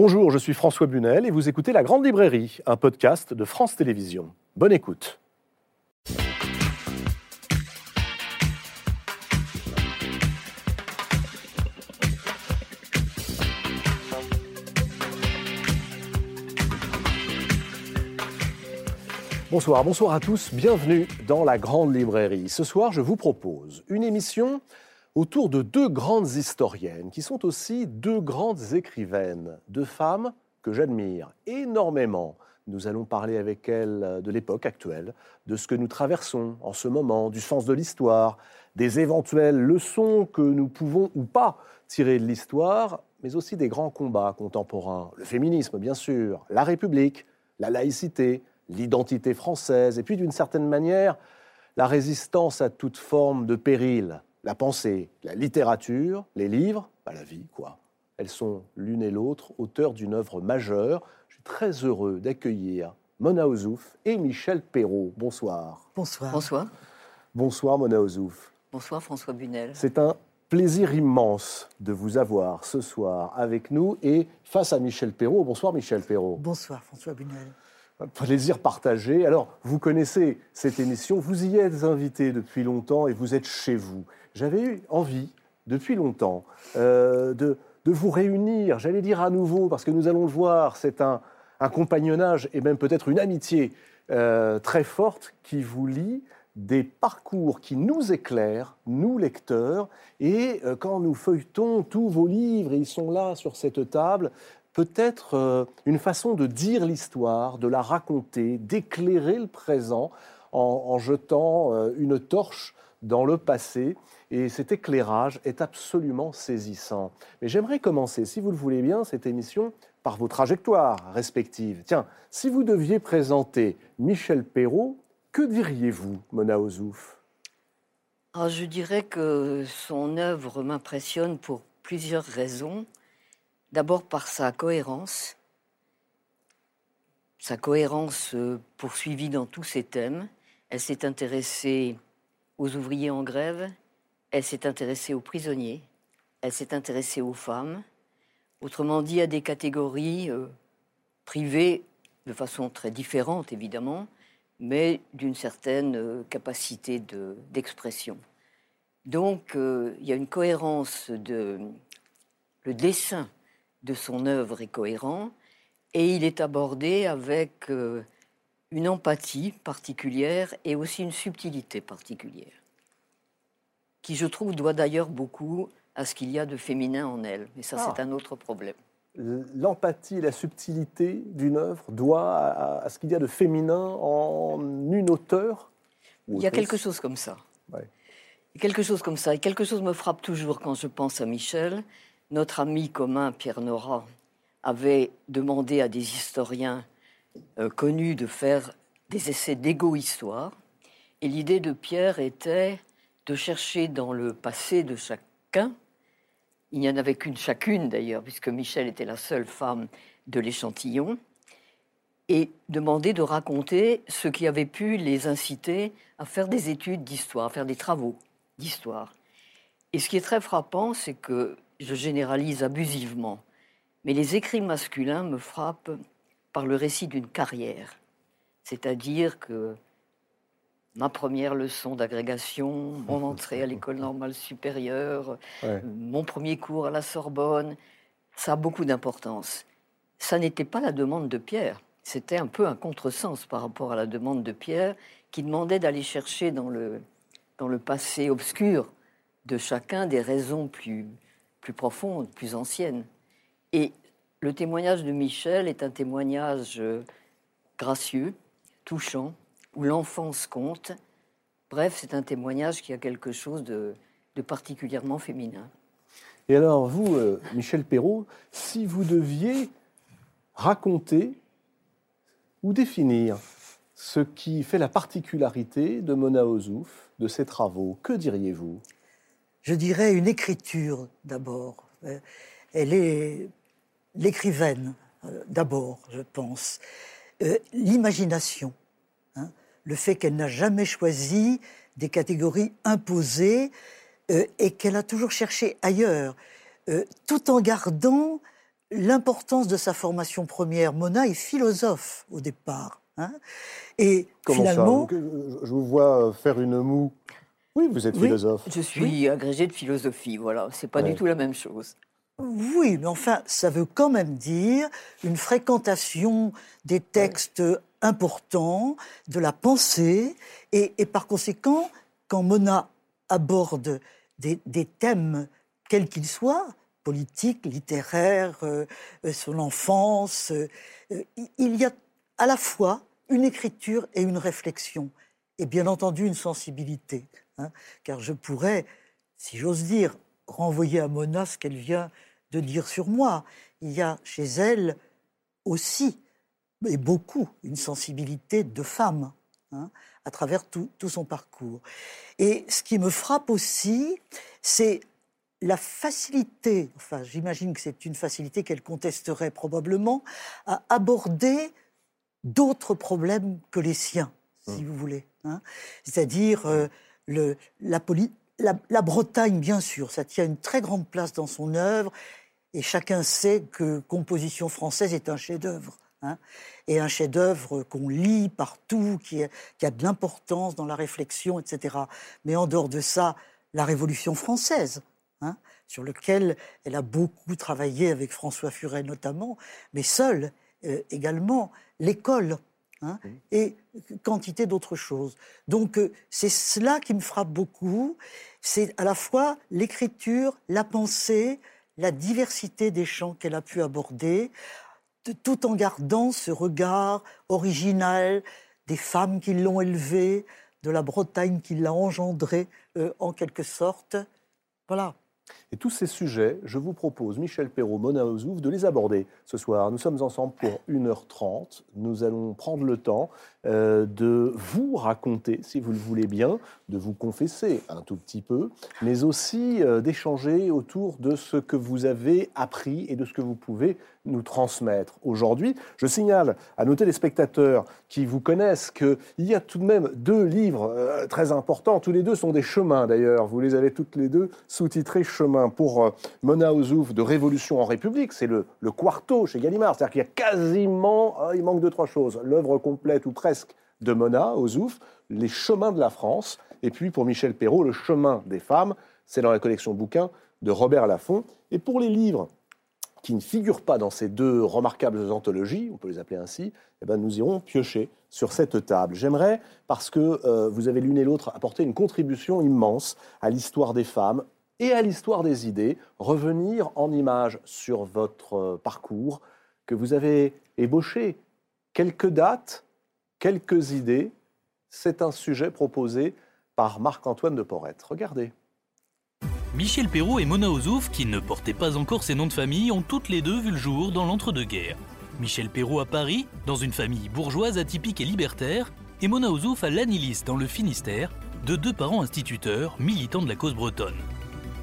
Bonjour, je suis François Bunel et vous écoutez La Grande Librairie, un podcast de France Télévisions. Bonne écoute. Bonsoir, bonsoir à tous, bienvenue dans la Grande Librairie. Ce soir, je vous propose une émission autour de deux grandes historiennes qui sont aussi deux grandes écrivaines, deux femmes que j'admire énormément. Nous allons parler avec elles de l'époque actuelle, de ce que nous traversons en ce moment, du sens de l'histoire, des éventuelles leçons que nous pouvons ou pas tirer de l'histoire, mais aussi des grands combats contemporains, le féminisme bien sûr, la République, la laïcité, l'identité française, et puis d'une certaine manière, la résistance à toute forme de péril, la pensée, la littérature, les livres, pas la vie, quoi. Elles sont l'une et l'autre auteurs d'une œuvre majeure. Je suis très heureux d'accueillir Mona Ozouf et Michel Perrault. Bonsoir. Bonsoir. Bonsoir. Bonsoir Mona Ozouf. Bonsoir François Bunel. C'est un plaisir immense de vous avoir ce soir avec nous et face à Michel Perrault. Bonsoir Michel Perrault. Bonsoir François Bunel. Un plaisir partagé. Alors, vous connaissez cette émission, vous y êtes invité depuis longtemps et vous êtes chez vous. J'avais eu envie, depuis longtemps, euh, de, vous réunir, j'allais dire à nouveau, parce que nous allons le voir, c'est un, compagnonnage et même peut-être une amitié euh, très forte qui vous lie des parcours qui nous éclairent, nous lecteurs, et euh, quand nous feuilletons tous vos livres, et ils sont là sur cette table, peut-être une façon de dire l'histoire, de la raconter, d'éclairer le présent en, jetant une torche dans le passé. Et cet éclairage est absolument saisissant. Mais j'aimerais commencer, si vous le voulez bien, cette émission par vos trajectoires respectives. Tiens, si vous deviez présenter Michel Perrault, que diriez-vous, Mona Ozouf? Ah, Je dirais que son œuvre m'impressionne pour plusieurs raisons. D'abord par sa cohérence, sa cohérence poursuivie dans tous ses thèmes. Elle s'est intéressée aux ouvriers en grève, elle s'est intéressée aux prisonniers, elle s'est intéressée aux femmes, autrement dit à des catégories euh, privées de façon très différente évidemment, mais d'une certaine euh, capacité d'expression. Donc euh, il y a une cohérence de le dessin de son œuvre est cohérent et il est abordé avec une empathie particulière et aussi une subtilité particulière, qui je trouve doit d'ailleurs beaucoup à ce qu'il y a de féminin en elle. Mais ça, ah. c'est un autre problème. L'empathie et la subtilité d'une œuvre doit à, à ce qu'il y a de féminin en une auteure Il y a quelque chose comme ça. Ouais. Quelque chose comme ça. Et quelque chose me frappe toujours quand je pense à Michel, notre ami commun Pierre Nora avait demandé à des historiens euh, connus de faire des essais d'égo-histoire. Et l'idée de Pierre était de chercher dans le passé de chacun, il n'y en avait qu'une chacune d'ailleurs, puisque Michel était la seule femme de l'échantillon, et demander de raconter ce qui avait pu les inciter à faire des études d'histoire, à faire des travaux d'histoire. Et ce qui est très frappant, c'est que je généralise abusivement, mais les écrits masculins me frappent par le récit d'une carrière. C'est-à-dire que ma première leçon d'agrégation, mon entrée à l'école normale supérieure, ouais. mon premier cours à la Sorbonne, ça a beaucoup d'importance. Ça n'était pas la demande de Pierre, c'était un peu un contresens par rapport à la demande de Pierre qui demandait d'aller chercher dans le, dans le passé obscur de chacun des raisons plus, plus profonde, plus ancienne. Et le témoignage de Michel est un témoignage euh, gracieux, touchant, où l'enfance compte. Bref, c'est un témoignage qui a quelque chose de, de particulièrement féminin. Et alors, vous, euh, Michel Perrault, si vous deviez raconter ou définir ce qui fait la particularité de Mona Ozouf, de ses travaux, que diriez-vous? Je dirais, une écriture d'abord. Euh, elle est l'écrivaine euh, d'abord, je pense. Euh, L'imagination, hein, le fait qu'elle n'a jamais choisi des catégories imposées euh, et qu'elle a toujours cherché ailleurs, euh, tout en gardant l'importance de sa formation première. Mona est philosophe au départ. Hein. et finalement. Je vous vois faire une moue. Oui, vous êtes philosophe. Je suis agrégé de philosophie, voilà. C'est pas du tout la même chose. Oui, mais enfin, ça veut quand même dire une fréquentation des textes importants, de la pensée, et, par conséquent, quand Mona aborde des, thèmes, quels qu'ils soient, politiques, littéraires, euh, euh, son enfance, euh, il y a à la fois une écriture et une réflexion, et bien entendu une sensibilité. Hein, car je pourrais, si j'ose dire, renvoyer à Mona ce qu'elle vient de dire sur moi. Il y a chez elle aussi, et beaucoup, une sensibilité de femme hein, à travers tout, son parcours. Et ce qui me frappe aussi, c'est la facilité, enfin j'imagine que c'est une facilité qu'elle contesterait probablement, à aborder d'autres problèmes que les siens, si mmh. vous voulez. Hein. C'est-à-dire euh, la, la, Bretagne, bien sûr, ça tient une très grande place dans son œuvre, et chacun sait que Composition française est un chef-d'œuvre. Hein, et un chef-d'œuvre qu'on lit partout, qui, qui a de l'importance dans la réflexion, etc. Mais en dehors de ça, la Révolution française, hein, sur lequel elle a beaucoup travaillé avec François Furet notamment, mais seule euh, également, l'école, Hein, et quantité d'autres choses. Donc euh, c'est cela qui me frappe beaucoup, c'est à la fois l'écriture, la pensée, la diversité des champs qu'elle a pu aborder, tout en gardant ce regard original des femmes qui l'ont élevée, de la Bretagne qui l'a engendrée euh, en quelque sorte. Voilà. Et tous ces sujets, je vous propose, Michel Perrault, Mona Ozouf, de les aborder ce soir. Nous sommes ensemble pour 1h30. Nous allons prendre le temps euh, de vous raconter, si vous le voulez bien, de vous confesser un tout petit peu, mais aussi euh, d'échanger autour de ce que vous avez appris et de ce que vous pouvez nous transmettre aujourd'hui. Je signale à nos téléspectateurs qui vous connaissent qu'il y a tout de même deux livres euh, très importants. Tous les deux sont des chemins d'ailleurs. Vous les avez toutes les deux sous-titrés Chemin pour Mona Ozouf de Révolution en République. C'est le, le quarto chez Gallimard. C'est-à-dire qu'il y a quasiment, il manque de trois choses. L'œuvre complète ou presque de Mona, Ozouf, Les chemins de la France. Et puis pour Michel Perrault, Le chemin des femmes. C'est dans la collection bouquins de Robert Laffont. Et pour les livres qui ne figurent pas dans ces deux remarquables anthologies, on peut les appeler ainsi, eh ben nous irons piocher sur cette table. J'aimerais, parce que euh, vous avez l'une et l'autre apporté une contribution immense à l'histoire des femmes et à l'histoire des idées, revenir en images sur votre euh, parcours, que vous avez ébauché quelques dates, quelques idées. C'est un sujet proposé par Marc-Antoine de Porrette. Regardez. Michel Perrault et Mona Ozouf, qui ne portaient pas encore ces noms de famille, ont toutes les deux vu le jour dans l'entre-deux-guerres. Michel Perrault à Paris, dans une famille bourgeoise atypique et libertaire, et Mona Ozouf à Lanilis, dans le Finistère, de deux parents instituteurs, militants de la cause bretonne.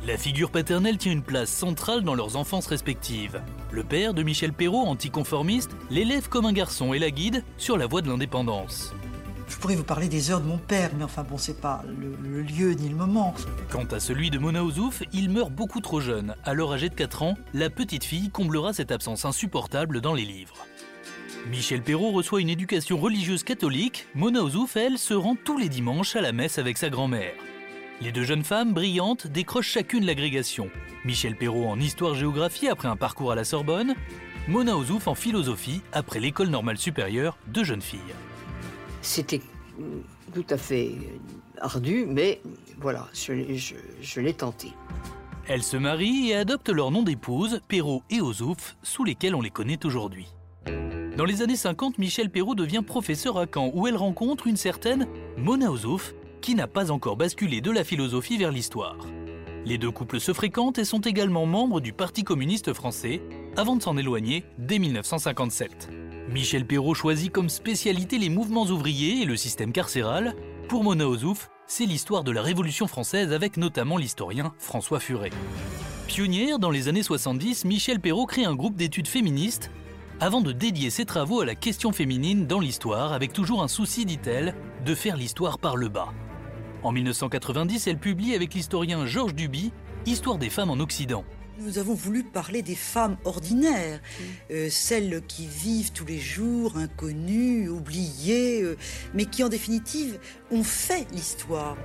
La figure paternelle tient une place centrale dans leurs enfances respectives. Le père de Michel Perrault, anticonformiste, l'élève comme un garçon et la guide sur la voie de l'indépendance. Je pourrais vous parler des heures de mon père, mais enfin bon, c'est pas le, lieu ni le moment. Quant à celui de Mona Ouzouf, il meurt beaucoup trop jeune. Alors âgé de 4 ans, la petite fille comblera cette absence insupportable dans les livres. Michel Perrault reçoit une éducation religieuse catholique. Mona Ouzouf, elle, se rend tous les dimanches à la messe avec sa grand-mère. Les deux jeunes femmes brillantes décrochent chacune l'agrégation. Michel Perrault en histoire-géographie après un parcours à la Sorbonne, Mona Ozouf en philosophie après l'école normale supérieure de jeunes filles. C'était tout à fait ardu, mais voilà, je, l'ai tenté. Elles se marient et adoptent leur nom d'épouse, Perrault et Ozouf, sous lesquels on les connaît aujourd'hui. Dans les années 50, Michel Perrault devient professeur à Caen, où elle rencontre une certaine Mona Ozouf, qui n'a pas encore basculé de la philosophie vers l'histoire. Les deux couples se fréquentent et sont également membres du Parti communiste français, avant de s'en éloigner dès 1957. Michel Perrault choisit comme spécialité les mouvements ouvriers et le système carcéral. Pour Mona Ozouf, c'est l'histoire de la Révolution française avec notamment l'historien François Furet. Pionnière dans les années 70, Michel Perrault crée un groupe d'études féministes avant de dédier ses travaux à la question féminine dans l'histoire avec toujours un souci, dit-elle, de faire l'histoire par le bas. En 1990, elle publie avec l'historien Georges Duby Histoire des femmes en Occident. Nous avons voulu parler des femmes ordinaires, euh, celles qui vivent tous les jours, inconnues, oubliées, euh, mais qui en définitive ont fait l'histoire.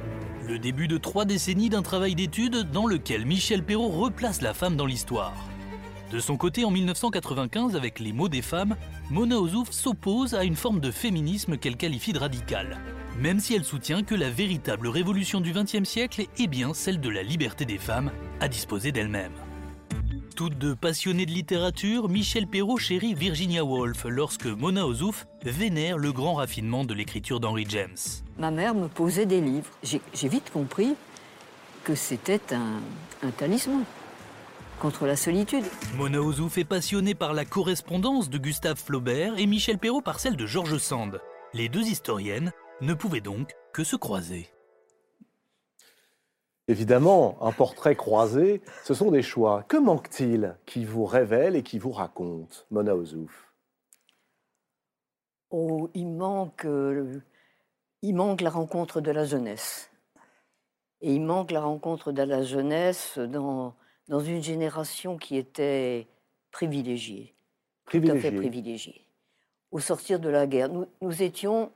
Le début de trois décennies d'un travail d'étude dans lequel Michel Perrault replace la femme dans l'histoire. De son côté, en 1995, avec Les mots des femmes, Mona Ozouf s'oppose à une forme de féminisme qu'elle qualifie de radicale, même si elle soutient que la véritable révolution du XXe siècle est bien celle de la liberté des femmes à disposer d'elles-mêmes. Toutes deux passionnées de littérature, Michel Perrault chérit Virginia Woolf lorsque Mona Ozouf vénère le grand raffinement de l'écriture d'Henry James. Ma mère me posait des livres. J'ai vite compris que c'était un, un talisman contre la solitude. Mona Ozouf est passionnée par la correspondance de Gustave Flaubert et Michel Perrault par celle de George Sand. Les deux historiennes ne pouvaient donc que se croiser. Évidemment, un portrait croisé, ce sont des choix. Que manque-t-il qui vous révèle et qui vous raconte, Mona Ozouf? Oh, il manque, euh, il manque la rencontre de la jeunesse. Et il manque la rencontre de la jeunesse dans, dans une génération qui était privilégiée. Tout à fait Privilégié. privilégiée. Au sortir de la guerre, nous, nous étions,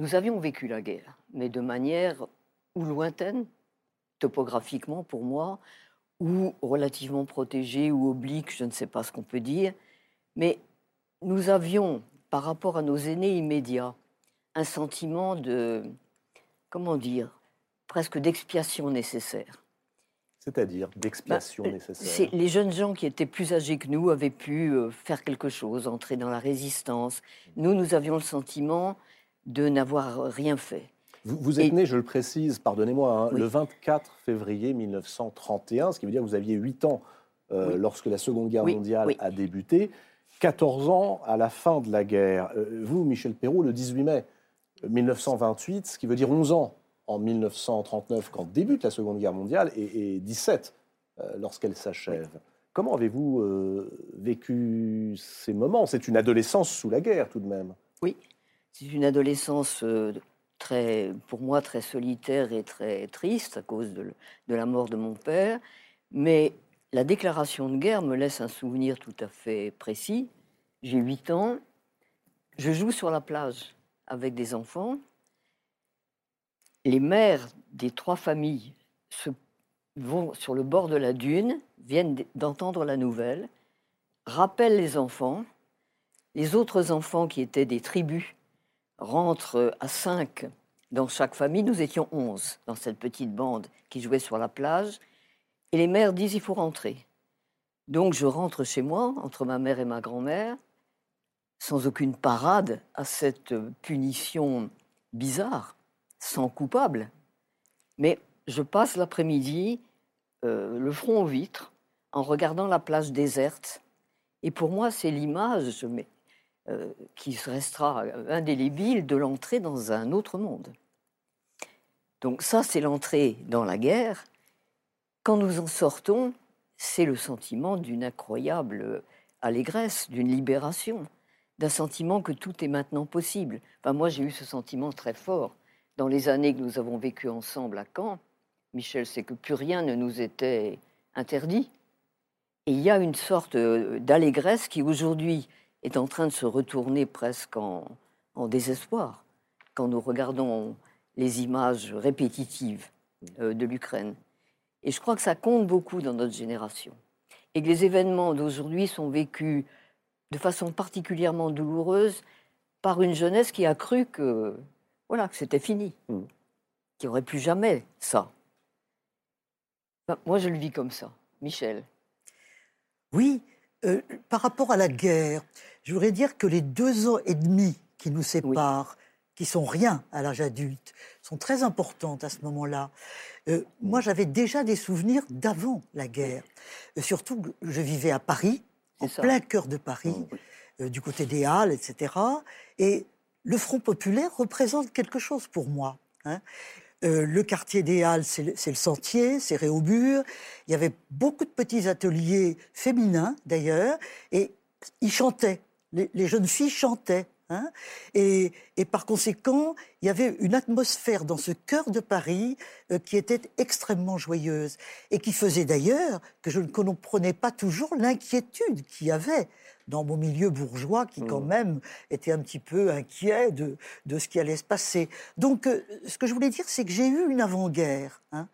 nous avions vécu la guerre, mais de manière ou lointaine, topographiquement pour moi, ou relativement protégée ou oblique, je ne sais pas ce qu'on peut dire. Mais nous avions, par rapport à nos aînés immédiats, un sentiment de, comment dire, presque d'expiation nécessaire. C'est-à-dire d'expiation Bah, nécessaire. Les jeunes gens qui étaient plus âgés que nous avaient pu euh, faire quelque chose, entrer dans la résistance. Nous, nous avions le sentiment de n'avoir rien fait. Vous, vous êtes Et- né, je le précise, pardonnez-moi, hein, Oui. le 24 février 1931, ce qui veut dire que vous aviez 8 ans euh, Oui. lorsque la Seconde Guerre Oui, mondiale oui. a débuté, 14 ans à la fin de la guerre. Euh, vous, Michel Perrault, le 18 mai 1928, ce qui veut dire 11 ans en 1939 quand débute la Seconde Guerre mondiale et, et 17 euh, lorsqu'elle s'achève. Comment avez-vous euh, vécu ces moments? C'est une adolescence sous la guerre tout de même. C'est une adolescence euh, très, pour moi, très solitaire et très triste à cause de, la mort de mon père. Mais la déclaration de guerre me laisse un souvenir tout à fait précis. J'ai 8 ans, je joue sur la plage avec des enfants. Les mères des trois familles vont sur le bord de la dune, viennent d'entendre la nouvelle, rappellent les enfants. Les autres enfants qui étaient des tribus rentrent à cinq dans chaque famille. Nous étions onze dans cette petite bande qui jouait sur la plage. Et les mères disent il faut rentrer. Donc je rentre chez moi, entre ma mère et ma grand-mère, sans aucune parade à cette punition bizarre, sans coupable. Mais je passe l'après-midi, euh, le front aux vitres, en regardant la plage déserte. Et pour moi, c'est l'image mais, euh, qui restera indélébile de l'entrée dans un autre monde. Donc ça, c'est l'entrée dans la guerre. Quand nous en sortons, c'est le sentiment d'une incroyable allégresse, d'une libération, d'un sentiment que tout est maintenant possible. Enfin, moi, j'ai eu ce sentiment très fort dans les années que nous avons vécues ensemble à Caen. Michel sait que plus rien ne nous était interdit. Et il y a une sorte euh, d'allégresse qui aujourd'hui est en train de se retourner presque en, en désespoir quand nous regardons les images répétitives euh, de l'Ukraine. Et je crois que ça compte beaucoup dans notre génération. Et que les événements d'aujourd'hui sont vécus de façon particulièrement douloureuse par une jeunesse qui a cru que voilà que c'était fini, Mm. qu'il n'y aurait plus jamais ça. Moi, je le vis comme ça. Michel. Oui, euh, par rapport à la guerre, je voudrais dire que les deux ans et demi qui nous séparent, qui sont rien à l'âge adulte, sont très importantes à ce moment-là. Euh, moi, j'avais déjà des souvenirs d'avant la guerre. Euh, surtout, je vivais à Paris, en ça. plein cœur de Paris, euh, du côté des Halles, etc. Et le Front populaire représente quelque chose pour moi. hein. Euh, le quartier des Halles, c'est le, sentier, c'est Réaubure. Il y avait beaucoup de petits ateliers féminins, d'ailleurs, et ils chantaient. Les jeunes filles chantaient. Hein. et, par conséquent, il y avait une atmosphère dans ce cœur de Paris euh, qui était extrêmement joyeuse et qui faisait d'ailleurs que je ne comprenais pas toujours l'inquiétude qu'il y avait dans mon milieu bourgeois qui quand mmh. même était un petit peu inquiet de, ce qui allait se passer. Donc euh, ce que je voulais dire, c'est que j'ai eu une avant-guerre hein,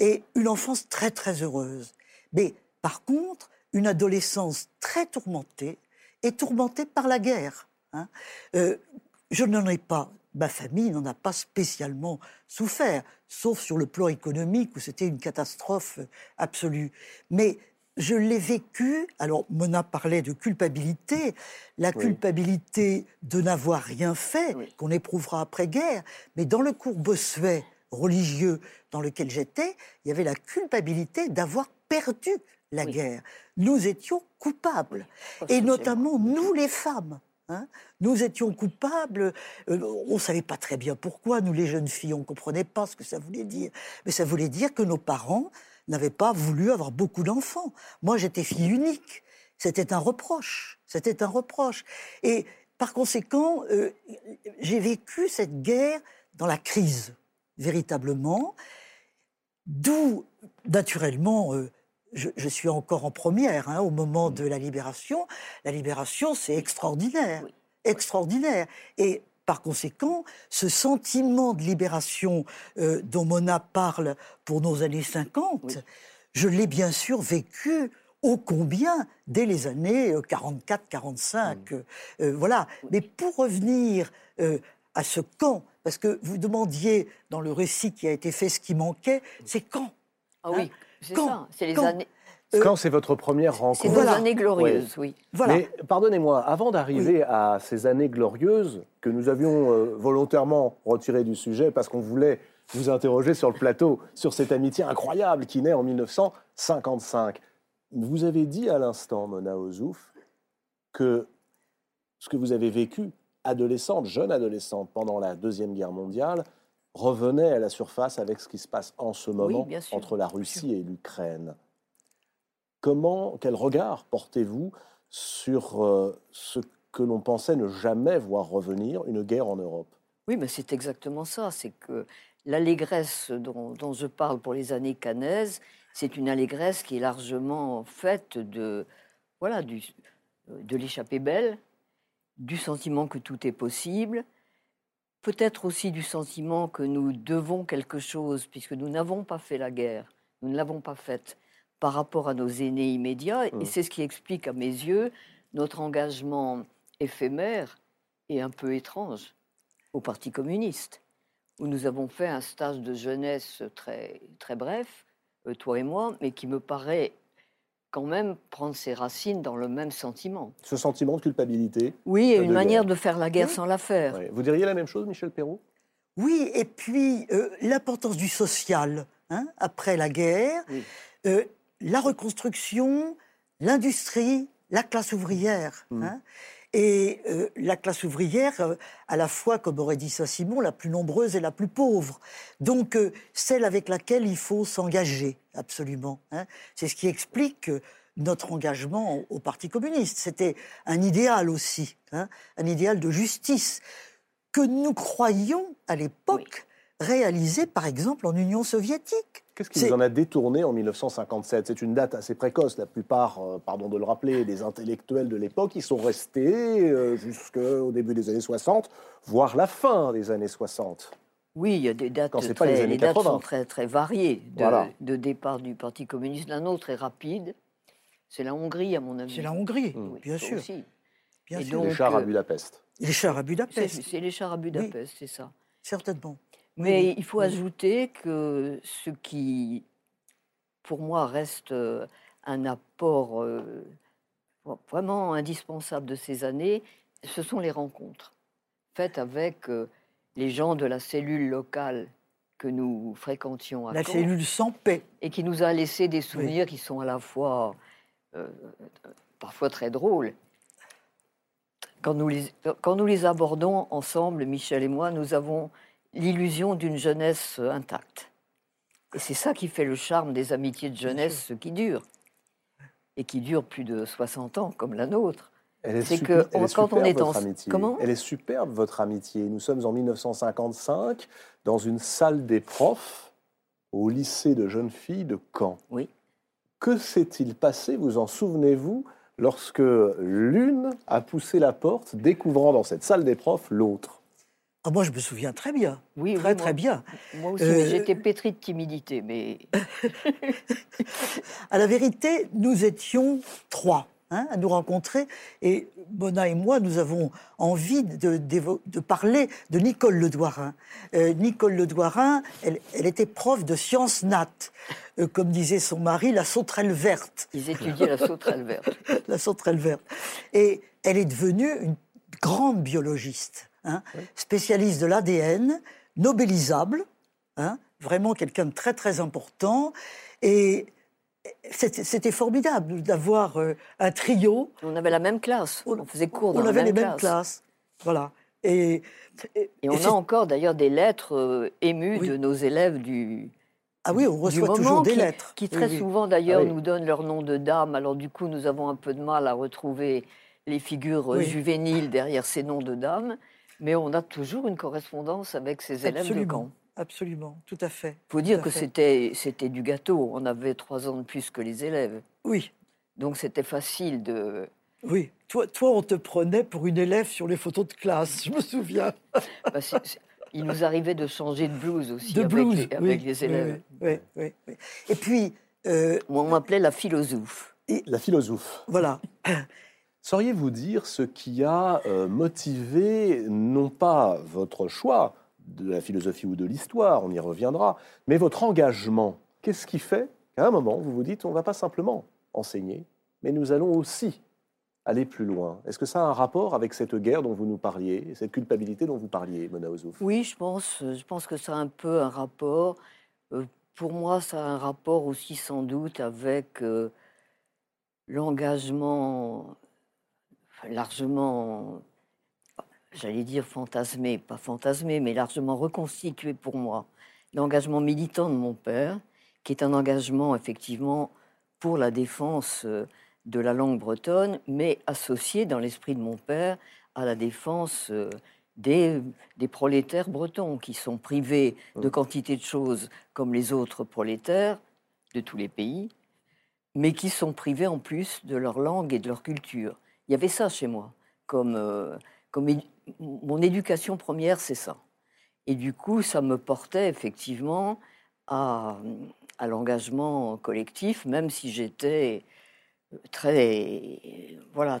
et une enfance très très heureuse. Mais par contre, une adolescence très tourmentée et tourmentée par la guerre. Hein. Euh, je n'en ai pas, ma famille n'en a pas spécialement souffert, sauf sur le plan économique où c'était une catastrophe absolue. Mais je l'ai vécu, alors Mona parlait de culpabilité, la culpabilité de n'avoir rien fait, qu'on éprouvera après-guerre, mais dans le cours Bossuet religieux dans lequel j'étais, il y avait la culpabilité d'avoir perdu la guerre. Nous étions coupables, et notamment nous les femmes. Hein. nous étions coupables, euh, on ne savait pas très bien pourquoi, nous les jeunes filles, on ne comprenait pas ce que ça voulait dire. Mais ça voulait dire que nos parents n'avaient pas voulu avoir beaucoup d'enfants. Moi, j'étais fille unique. C'était un reproche. C'était un reproche. Et par conséquent, euh, j'ai vécu cette guerre dans la crise, véritablement. D'où, naturellement, euh, je, suis encore en première hein, au moment mm. de la libération. La libération, c'est extraordinaire, extraordinaire. Et par conséquent, ce sentiment de libération euh, dont Mona parle pour nos années 50, je l'ai bien sûr vécu ô combien dès les années 44-45. Euh, mm. euh, voilà. Mais pour revenir à ce camp, parce que vous demandiez dans le récit qui a été fait ce qui manquait, c'est quand Ah oui. Hein c'est ça. C'est les années. Euh, quand c'est votre première rencontre C'est vos années glorieuses, oui. Voilà. Mais pardonnez-moi, avant d'arriver à ces années glorieuses que nous avions euh, volontairement retirées du sujet parce qu'on voulait vous interroger sur le plateau sur cette amitié incroyable qui naît en 1955, vous avez dit à l'instant, Mona Ozouf, que ce que vous avez vécu, adolescente, jeune adolescente, pendant la Deuxième Guerre mondiale, revenait à la surface avec ce qui se passe en ce moment entre la Russie et l'Ukraine. Comment, quel regard portez-vous sur euh, ce que l'on pensait ne jamais voir revenir, une guerre en Europe? Oui, mais c'est exactement ça. C'est que l'allégresse dont, dont, je parle pour les années canaises, c'est une allégresse qui est largement faite de, voilà, du, de l'échappée belle, du sentiment que tout est possible, peut-être aussi du sentiment que nous devons quelque chose, puisque nous n'avons pas fait la guerre, nous ne l'avons pas faite par rapport à nos aînés immédiats, et mmh. c'est ce qui explique à mes yeux notre engagement éphémère et un peu étrange au Parti communiste, où nous avons fait un stage de jeunesse très, très bref, euh, toi et moi, mais qui me paraît quand même prendre ses racines dans le même sentiment. Ce sentiment de culpabilité Oui, et une manière de faire la guerre sans la faire. Vous diriez la même chose, Michel Perrault? Oui, et puis euh, l'importance du social hein, après la guerre, euh, la reconstruction, l'industrie, la classe ouvrière. Mmh. Hein, et euh, la classe ouvrière, à la fois, comme aurait dit Saint-Simon, la plus nombreuse et la plus pauvre. Donc, celle avec laquelle il faut s'engager, absolument. Hein. C'est ce qui explique notre engagement au Parti communiste. C'était un idéal aussi, hein, un idéal de justice que nous croyions à l'époque réalisé, par exemple, en Union soviétique. Qu'est-ce qui en a détourné en 1957 C'est une date assez précoce. La plupart, euh, pardon de le rappeler, des intellectuels de l'époque, ils sont restés euh, jusqu'au début des années 60, voire la fin des années 60. Oui, il y a des dates, très, les, dates sont très, très variées de, départ du Parti communiste. La nôtre est rapide. C'est la Hongrie, à mon avis. C'est la Hongrie, bien sûr. Bien sûr. les chars à Budapest. Les chars à Budapest. C'est les chars à Budapest, c'est ça. Certainement. Mais il faut ajouter que ce qui, pour moi, reste euh, un apport euh, vraiment indispensable de ces années, ce sont les rencontres faites avec euh, les gens de la cellule locale que nous fréquentions à La cellule sans paix. Et qui nous a laissé des souvenirs qui sont à la fois parfois très drôles. Quand nous, les, quand nous les abordons ensemble, Michel et moi, nous avons l'illusion d'une jeunesse intacte. Et c'est ça qui fait le charme des amitiés de jeunesse qui durent, et qui durent plus de 60 ans, comme la nôtre. Elle est, C'est que est quand on est en- amitié. Comment Elle est superbe, votre amitié. Nous sommes en 1955 dans une salle des profs au lycée de jeunes filles de Caen. Oui. Que s'est-il passé, vous en souvenez-vous, lorsque l'une a poussé la porte, découvrant dans cette salle des profs l'autre? Ah, moi, je me souviens très bien. Oui, Très, oui, très moi- bien. Moi aussi, Euh, j'étais pétrie de timidité, mais À la vérité, nous étions trois hein, à nous rencontrer et Mona et moi, nous avons envie de, parler de Nicole Ledouarin. Euh, Nicole Ledouarin, elle, elle était prof de sciences nat. Euh, comme disait son mari, la sauterelle verte. ils étudiaient la sauterelle verte. la sauterelle verte. Et elle est devenue une grande biologiste, hein, spécialiste de l'ADN, nobélisable, hein, vraiment quelqu'un de très très important. Et c'était formidable d'avoir euh, un trio. On avait la même classe, on faisait cours dans On la avait même les mêmes classe. classes. Voilà. Et, et- Et on a encore d'ailleurs des lettres euh, émues Oui. de nos élèves du, Ah oui, on reçoit toujours des qui, lettres. qui très oui. souvent d'ailleurs Ah oui. nous donnent leur nom de dame. Alors du coup, nous avons un peu de mal à retrouver les figures euh, Oui. juvéniles derrière ces noms de dames, mais on a toujours une correspondance avec ces élèves de Absolument. Caen. Absolument, tout à fait. Il faut dire que c'était c'était du gâteau. On avait trois ans de plus que les élèves, Oui, donc c'était facile de. oui. Toi, toi, on te prenait pour une élève sur les photos de classe, je me souviens. bah, il nous arrivait de changer de blouse aussi De avec, blues. les, avec les élèves. Oui, oui, oui, oui. Et puis, euh, On m'appelait la philosophe. La philosophe. voilà. Sauriez-vous dire ce qui a euh, motivé non pas votre choix de la philosophie ou de l'histoire, on y reviendra, mais votre engagement? Qu'est-ce qui fait qu'à un moment, vous vous dites, on ne va pas simplement enseigner, mais nous allons aussi aller plus loin? Est-ce que ça a un rapport avec cette guerre dont vous nous parliez, et cette culpabilité dont vous parliez, Mona Ozouf Oui, je pense, je pense que ça a un peu un rapport. euh, pour moi, ça a un rapport aussi sans doute avec euh, l'engagement largement, j'allais dire fantasmé, pas fantasmé, mais largement reconstitué pour moi. L'engagement militant de mon père, qui est un engagement effectivement pour la défense euh, de la langue bretonne, mais associé dans l'esprit de mon père à la défense euh, des, des prolétaires bretons qui sont privés de Mm. quantité de choses comme les autres prolétaires de tous les pays, mais qui sont privés en plus de leur langue et de leur culture. Il y avait ça chez moi. Comme, euh, comme édu- mon éducation première, c'est ça. Et du coup, ça me portait effectivement à, à l'engagement collectif, même si j'étais très, voilà,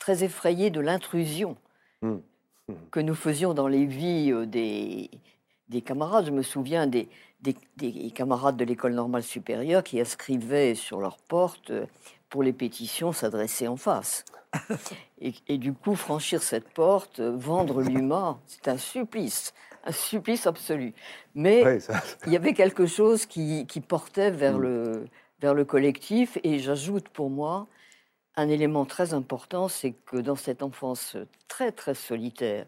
très effrayée de l'intrusion Mm. Mm. que nous faisions dans les vies euh, des, des camarades. Je me souviens des, des, des camarades de l'école normale supérieure qui inscrivaient sur leur porte euh, pour les pétitions s'adresser en face. Et, et du coup, franchir cette porte, euh, vendre l'humain, c'est un supplice, un supplice absolu. Mais ça- il y avait quelque chose qui, qui portait vers, Mm. le, vers le collectif. Et j'ajoute pour moi un élément très important, c'est que dans cette enfance très, très solitaire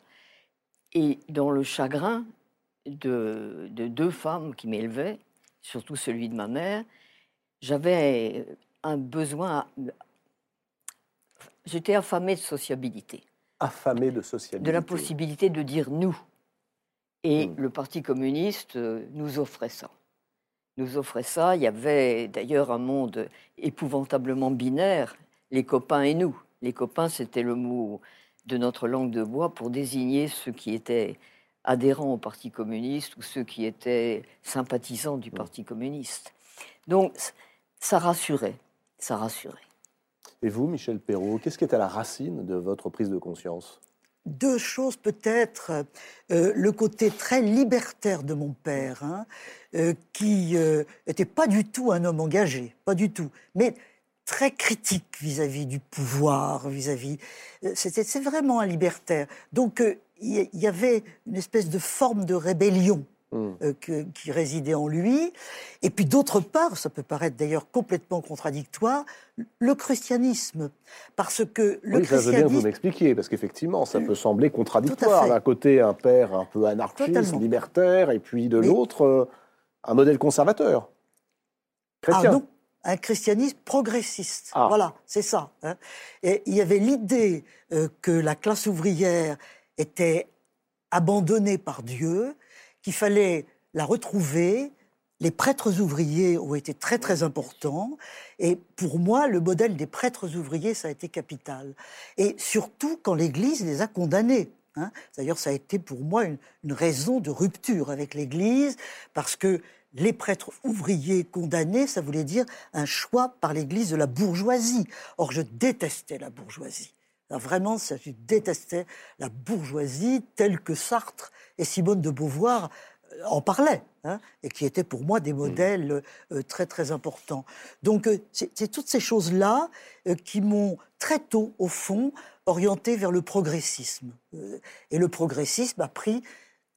et dans le chagrin de, de deux femmes qui m'élevaient, surtout celui de ma mère, j'avais un besoin... J'étais affamée de sociabilité affamé de sociabilité. de la possibilité de dire nous. Et Mm. le Parti communiste euh, nous offrait ça. Nous offrait ça. Il y avait d'ailleurs un monde épouvantablement binaire, les copains et nous. Les copains, c'était le mot de notre langue de bois pour désigner ceux qui étaient adhérents au Parti communiste ou ceux qui étaient sympathisants du Parti communiste. Donc, ça rassurait, ça rassurait. Et vous, Michel Perrault, qu'est-ce qui est à la racine de votre prise de conscience? Deux choses peut-être. Euh, le côté très libertaire de mon père, hein, euh, qui n'était pas du tout un homme engagé, pas du tout, mais très critique vis-à-vis du pouvoir, vis-à-vis. euh, c'était, c'est vraiment un libertaire. Donc euh, il y, il y avait une espèce de forme de rébellion Hmm. euh, que- qui résidait en lui. Et puis d'autre part, ça peut paraître d'ailleurs complètement contradictoire, le christianisme. Parce que le oui, ça je veux bien que vous m'expliquiez, parce qu'effectivement, ça peut sembler contradictoire. D'un côté, un père un peu anarchiste, Totalement. libertaire, et puis de Mais- l'autre, euh, un modèle conservateur. Ah non, un christianisme progressiste. Ah. Voilà, c'est ça. hein. Et il y avait l'idée euh, que la classe ouvrière était abandonnée par Dieu, qu'il fallait la retrouver. Les prêtres ouvriers ont été très très importants. Et pour moi, le modèle des prêtres ouvriers, ça a été capital. Et surtout quand l'Église les a condamnés. hein. D'ailleurs, ça a été pour moi une, une raison de rupture avec l'Église, parce que les prêtres ouvriers condamnés, ça voulait dire un choix par l'Église de la bourgeoisie. Or, je détestais la bourgeoisie. Alors, vraiment, ça, je détestais la bourgeoisie telle que Sartre et Simone de Beauvoir euh, en parlaient, hein, et qui étaient pour moi des modèles euh, très très importants. Donc, euh, c'est toutes ces choses-là euh, qui m'ont très tôt, au fond, orienté vers le progressisme. Et le progressisme a pris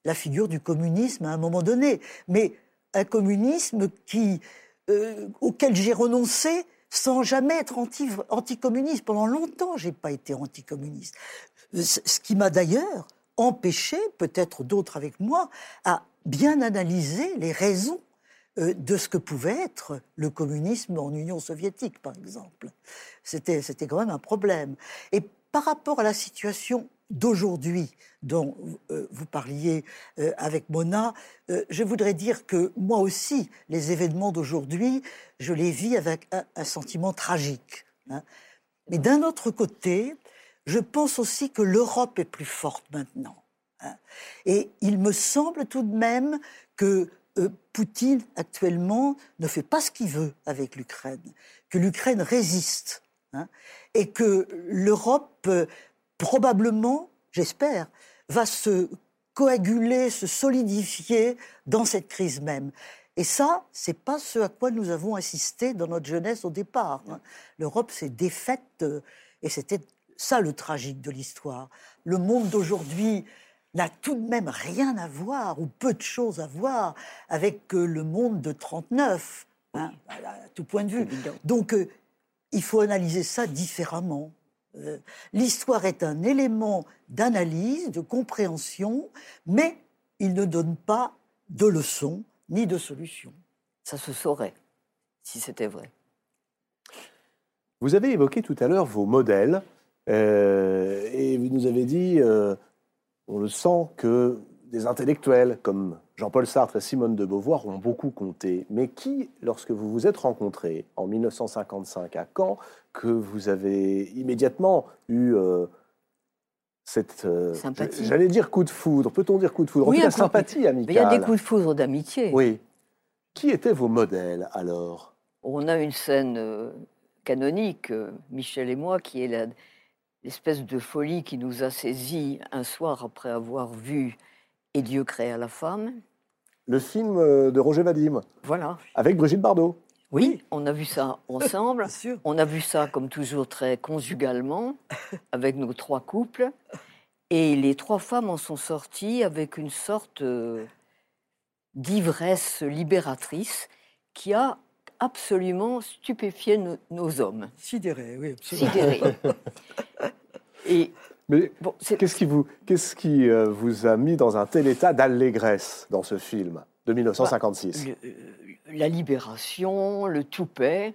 la figure du communisme à un moment donné, mais un communisme qui, auquel j'ai renoncé sans jamais être anti- anticommuniste. Pendant longtemps, j'ai pas été anticommuniste. Ce ce qui m'a d'ailleurs empêché, peut-être d'autres avec moi, à bien analyser les raisons euh, de ce que pouvait être le communisme en Union soviétique, par exemple. C'était quand même un problème. Et par rapport à la situation d'aujourd'hui dont euh, vous parliez euh, avec Mona, euh, je voudrais dire que moi aussi, les événements d'aujourd'hui, je les vis avec un, sentiment tragique. hein. Mais d'un autre côté, je pense aussi que l'Europe est plus forte maintenant. hein. Et il me semble tout de même que Poutine, actuellement, ne fait pas ce qu'il veut avec l'Ukraine, que l'Ukraine résiste, hein, et que l'Europe, probablement, j'espère, va se coaguler, se solidifier dans cette crise même. Et ça, c'est pas ce à quoi nous avons assisté dans notre jeunesse au départ. hein. L'Europe s'est défaite, euh, et c'était ça le tragique de l'histoire. Le monde d'aujourd'hui n'a tout de même rien à voir, ou peu de choses à voir, avec euh, le monde de 39, hein, à, à tout point de vue. Donc, euh, il faut analyser ça différemment. Euh, L'histoire est un élément d'analyse, de compréhension, mais il ne donne pas de leçons ni de solutions. Ça se saurait, si c'était vrai. Vous avez évoqué tout à l'heure vos modèles euh, et vous nous avez dit, euh, on le sent, que des intellectuels comme Jean-Paul Sartre et Simone de Beauvoir ont beaucoup compté. Mais qui, lorsque vous vous êtes rencontrés en 1955 à Caen, que vous avez immédiatement eu euh, cette... euh. J'allais dire coup de foudre. Peut-on dire coup de foudre? En Oui, tout cas, sympathie Mais amicale. il y a des coups de foudre d'amitié. Oui. Qui étaient vos modèles alors? On a une scène euh, canonique, Michel et moi, qui est l'espèce de folie qui nous a saisis un soir après avoir vu Et Dieu créa la femme. Le film euh, de Roger Vadim, Voilà. avec Brigitte Bardot. Oui, on a vu ça ensemble. Bien sûr. On a vu ça, comme toujours, très conjugalement, avec nos trois couples. Et les trois femmes en sont sorties avec une sorte euh, d'ivresse libératrice qui a absolument stupéfié no- nos hommes, Sidéré, oui, absolument. sidérés. Et Mais bon, qu'est-ce qui, vous, qu'est-ce qui euh, vous a mis dans un tel état d'allégresse dans ce film de 1956 le- euh, la libération, le toupet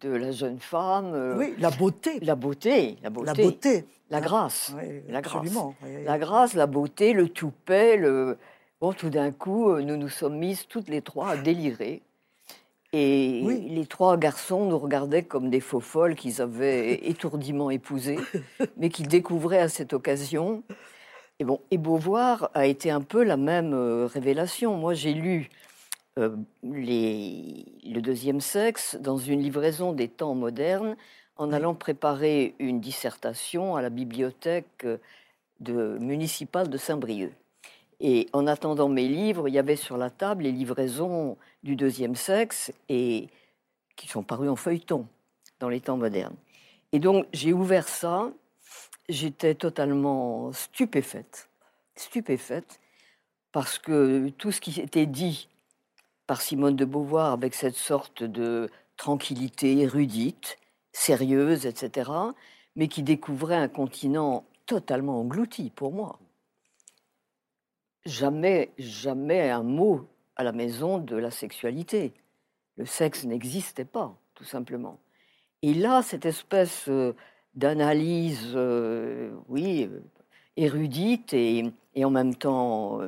de la jeune femme, euh, Oui, la beauté. la beauté, la beauté, La beauté. la Hein, grâce. oui, la grâce. absolument. Oui, oui. La grâce, la beauté, le toupet, le... Bon, tout d'un coup, nous nous sommes mises toutes les trois à délirer. Et Oui. les trois garçons nous regardaient comme des faux folles qu'ils avaient étourdiment épousées, mais qu'ils découvraient à cette occasion. Et bon, et Beauvoir a été un peu la même euh, révélation. Moi, j'ai lu euh, les- Le deuxième sexe dans une livraison des temps modernes en allant préparer une dissertation à la bibliothèque euh, de, municipale de Saint-Brieuc. Et en attendant mes livres, il y avait sur la table les livraisons du deuxième sexe et qui sont parues en feuilleton dans les temps modernes. Et donc j'ai ouvert ça, j'étais totalement stupéfaite, stupéfaite, parce que tout ce qui était dit par Simone de Beauvoir avec cette sorte de tranquillité érudite, sérieuse, etc., mais qui découvrait un continent totalement englouti pour moi. Jamais, jamais un mot à la maison de la sexualité. Le sexe n'existait pas. tout simplement. Et là, cette espèce euh, d'analyse, euh, oui, euh, érudite et, en même temps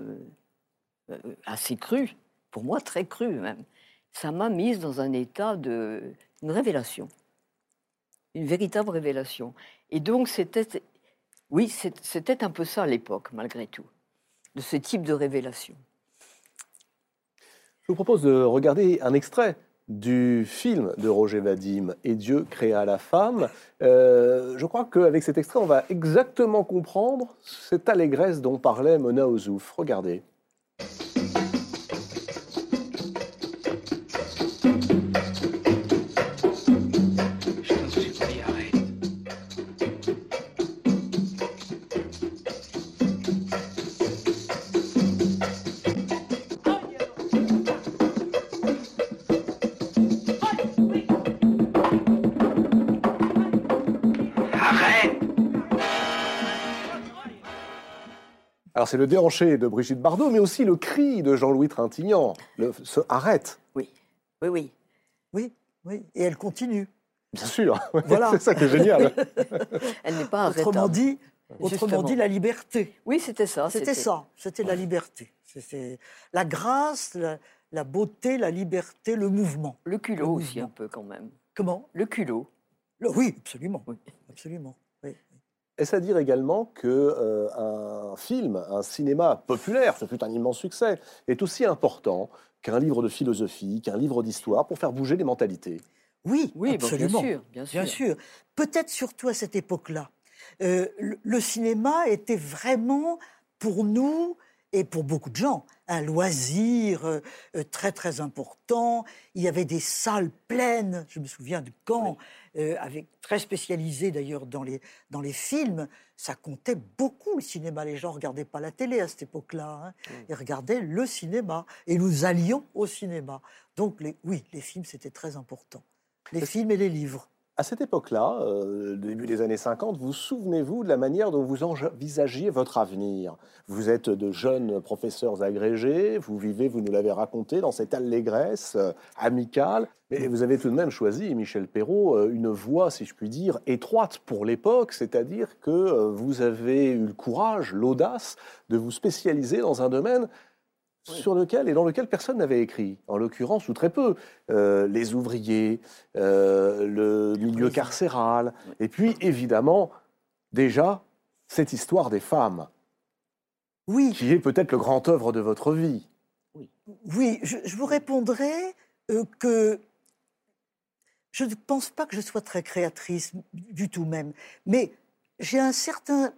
assez crue, pour moi très crue même, ça m'a mise dans un état de révélation, une véritable révélation. Et donc c'était, oui, c'était un peu ça à l'époque, malgré tout, de ce type de révélation. Je vous propose de regarder un extrait du film de Roger Vadim Et Dieu créa la femme. Euh, je crois qu'avec cet extrait, on va exactement comprendre cette allégresse dont parlait Mona Ozouf. Regardez. C'est le déhanché de Brigitte Bardot, mais aussi le cri de Jean-Louis Trintignant. Le, ce arrête. Oui, oui, oui. Oui, oui. Et elle continue. Bien sûr. Voilà. c'est ça qui est génial. elle n'est pas Autrement dit, autrement dit, la liberté. Oui, c'était ça. C'était ça. C'était la liberté. C'était la grâce, la, beauté, la liberté, le mouvement. Le culot aussi un peu quand même. Comment? Le culot. oui, absolument. Oui. Absolument. Est-ce à dire également que euh, un film, un cinéma populaire, ce fut un immense succès, est aussi important qu'un livre de philosophie, qu'un livre d'histoire pour faire bouger les mentalités? Oui, oui, absolument. bien sûr, bien sûr. Bien sûr. Peut-être surtout à cette époque-là. Euh, le, cinéma était vraiment pour nous et pour beaucoup de gens, un loisir euh, euh, très très important. Il y avait des salles pleines, je me souviens de Caen, euh, avec, très spécialisées d'ailleurs dans les, dans les films. Ça comptait beaucoup le cinéma. Les gens ne regardaient pas la télé à cette époque-là. Hein. Ils regardaient le cinéma. Et nous allions au cinéma. Donc les, oui, les films, c'était très important. Les films et les livres. À cette époque-là, euh, début des années 50, vous souvenez-vous de la manière dont vous envisagiez votre avenir? Vous êtes de jeunes professeurs agrégés, vous vivez, vous nous l'avez raconté, dans cette allégresse euh, amicale, mais vous avez tout de même choisi, Michel Perrault, euh, une voie, si je puis dire, étroite pour l'époque, c'est-à-dire que vous avez eu le courage, l'audace de vous spécialiser dans un domaine sur lequel et dans lequel personne n'avait écrit, en l'occurrence, ou très peu, euh, les ouvriers, euh, le milieu carcéral, et puis évidemment, déjà, cette histoire des femmes. Oui. Qui est peut-être le grand œuvre de votre vie. Oui, oui je, vous répondrai euh, que je ne pense pas que je sois très créatrice du tout même, mais j'ai un certain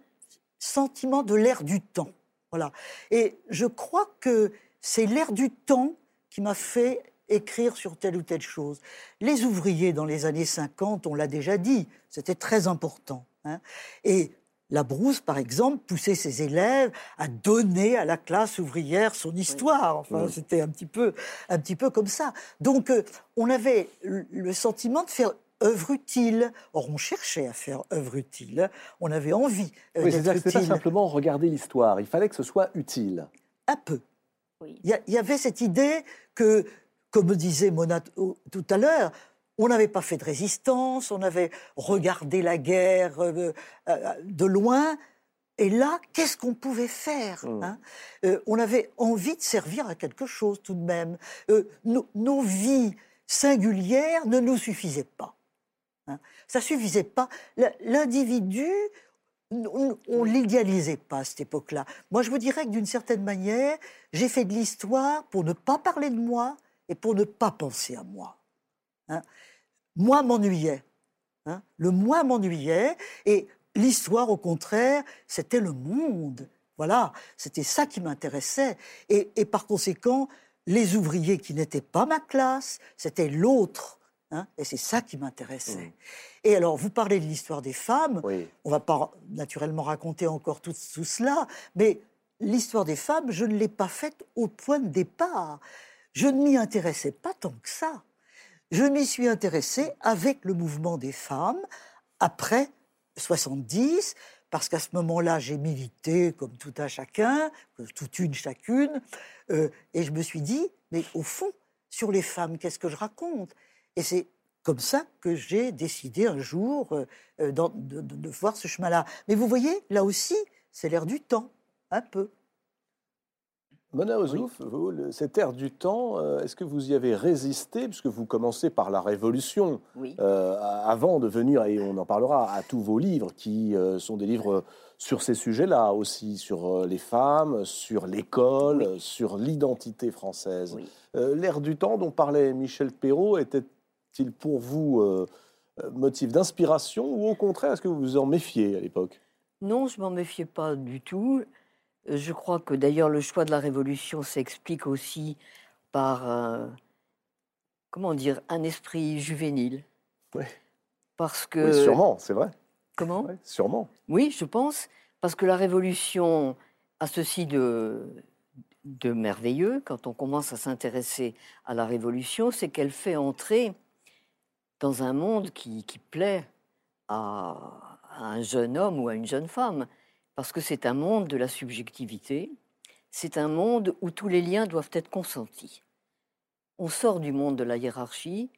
sentiment de l'air du temps. Voilà. Et je crois que c'est l'air du temps qui m'a fait écrire sur telle ou telle chose. Les ouvriers dans les années 50, on l'a déjà dit, c'était très important. Hein. Et la Brousse, par exemple, poussait ses élèves à donner à la classe ouvrière son histoire. Enfin, c'était un petit peu, un petit peu comme ça. Donc, euh, on avait le sentiment de faire œuvre utile. Or, on cherchait à faire œuvre utile. On avait envie euh, oui, d'être utile. pas simplement regarder l'histoire. Il fallait que ce soit utile. Un peu. Il y, avait cette idée que, comme disait Mona tout à l'heure, on n'avait pas fait de résistance, on avait regardé la guerre euh, euh, de loin. Et là, qu'est-ce qu'on pouvait faire mmh. hein? On avait envie de servir à quelque chose tout de même. nos vies singulières ne nous suffisaient pas. Hein. Ça suffisait pas. L'individu, on, ne l'idéalisait pas à cette époque-là. Moi, je vous dirais que d'une certaine manière, j'ai fait de l'histoire pour ne pas parler de moi et pour ne pas penser à moi. Hein. Moi m'ennuyais. Hein. Le moi m'ennuyait et l'histoire, au contraire, c'était le monde. Voilà, c'était ça qui m'intéressait. et par conséquent, les ouvriers qui n'étaient pas ma classe, c'était l'autre Hein, et c'est ça qui m'intéressait. Mmh. Et alors, vous parlez de l'histoire des femmes. On va pas naturellement raconter encore tout, cela, mais l'histoire des femmes, je ne l'ai pas faite au point de départ. Je ne m'y intéressais pas tant que ça. Je m'y suis intéressée avec le mouvement des femmes après 70, parce qu'à ce moment-là, j'ai milité comme tout un chacun, toute une chacune, euh, et je me suis dit, mais au fond, sur les femmes, qu'est-ce que je raconte? Et c'est comme ça que j'ai décidé un jour euh, euh, de, de- de voir ce chemin-là. Mais vous voyez, là aussi, c'est l'air du temps, un peu. Mona Ozouf, vous, le- cet air du temps, euh, est-ce que vous y avez résisté Puisque vous commencez par la Révolution, Oui. euh, avant de venir, et on en parlera, à tous vos livres, qui euh, sont des livres sur ces sujets-là aussi, sur les femmes, sur l'école, Oui. sur l'identité française. Oui. Euh, L'air du temps dont parlait Michel Perrault était-il pour vous euh, euh, motif d'inspiration ou au contraire, est-ce que vous vous en méfiez à l'époque? Non, je m'en méfiais pas du tout. Euh, Je crois que d'ailleurs le choix de la Révolution s'explique aussi par, euh, comment dire, un esprit juvénile. Ouais. Parce que... Oui, sûrement, c'est vrai. Comment? Ouais, sûrement. Oui, je pense, parce que la Révolution a ceci de, de merveilleux, quand on commence à s'intéresser à la Révolution, c'est qu'elle fait entrer dans un monde qui, plaît à, à un jeune homme ou à une jeune femme, parce que c'est un monde de la subjectivité, c'est un monde où tous les liens doivent être consentis. On sort du monde de la hiérarchie,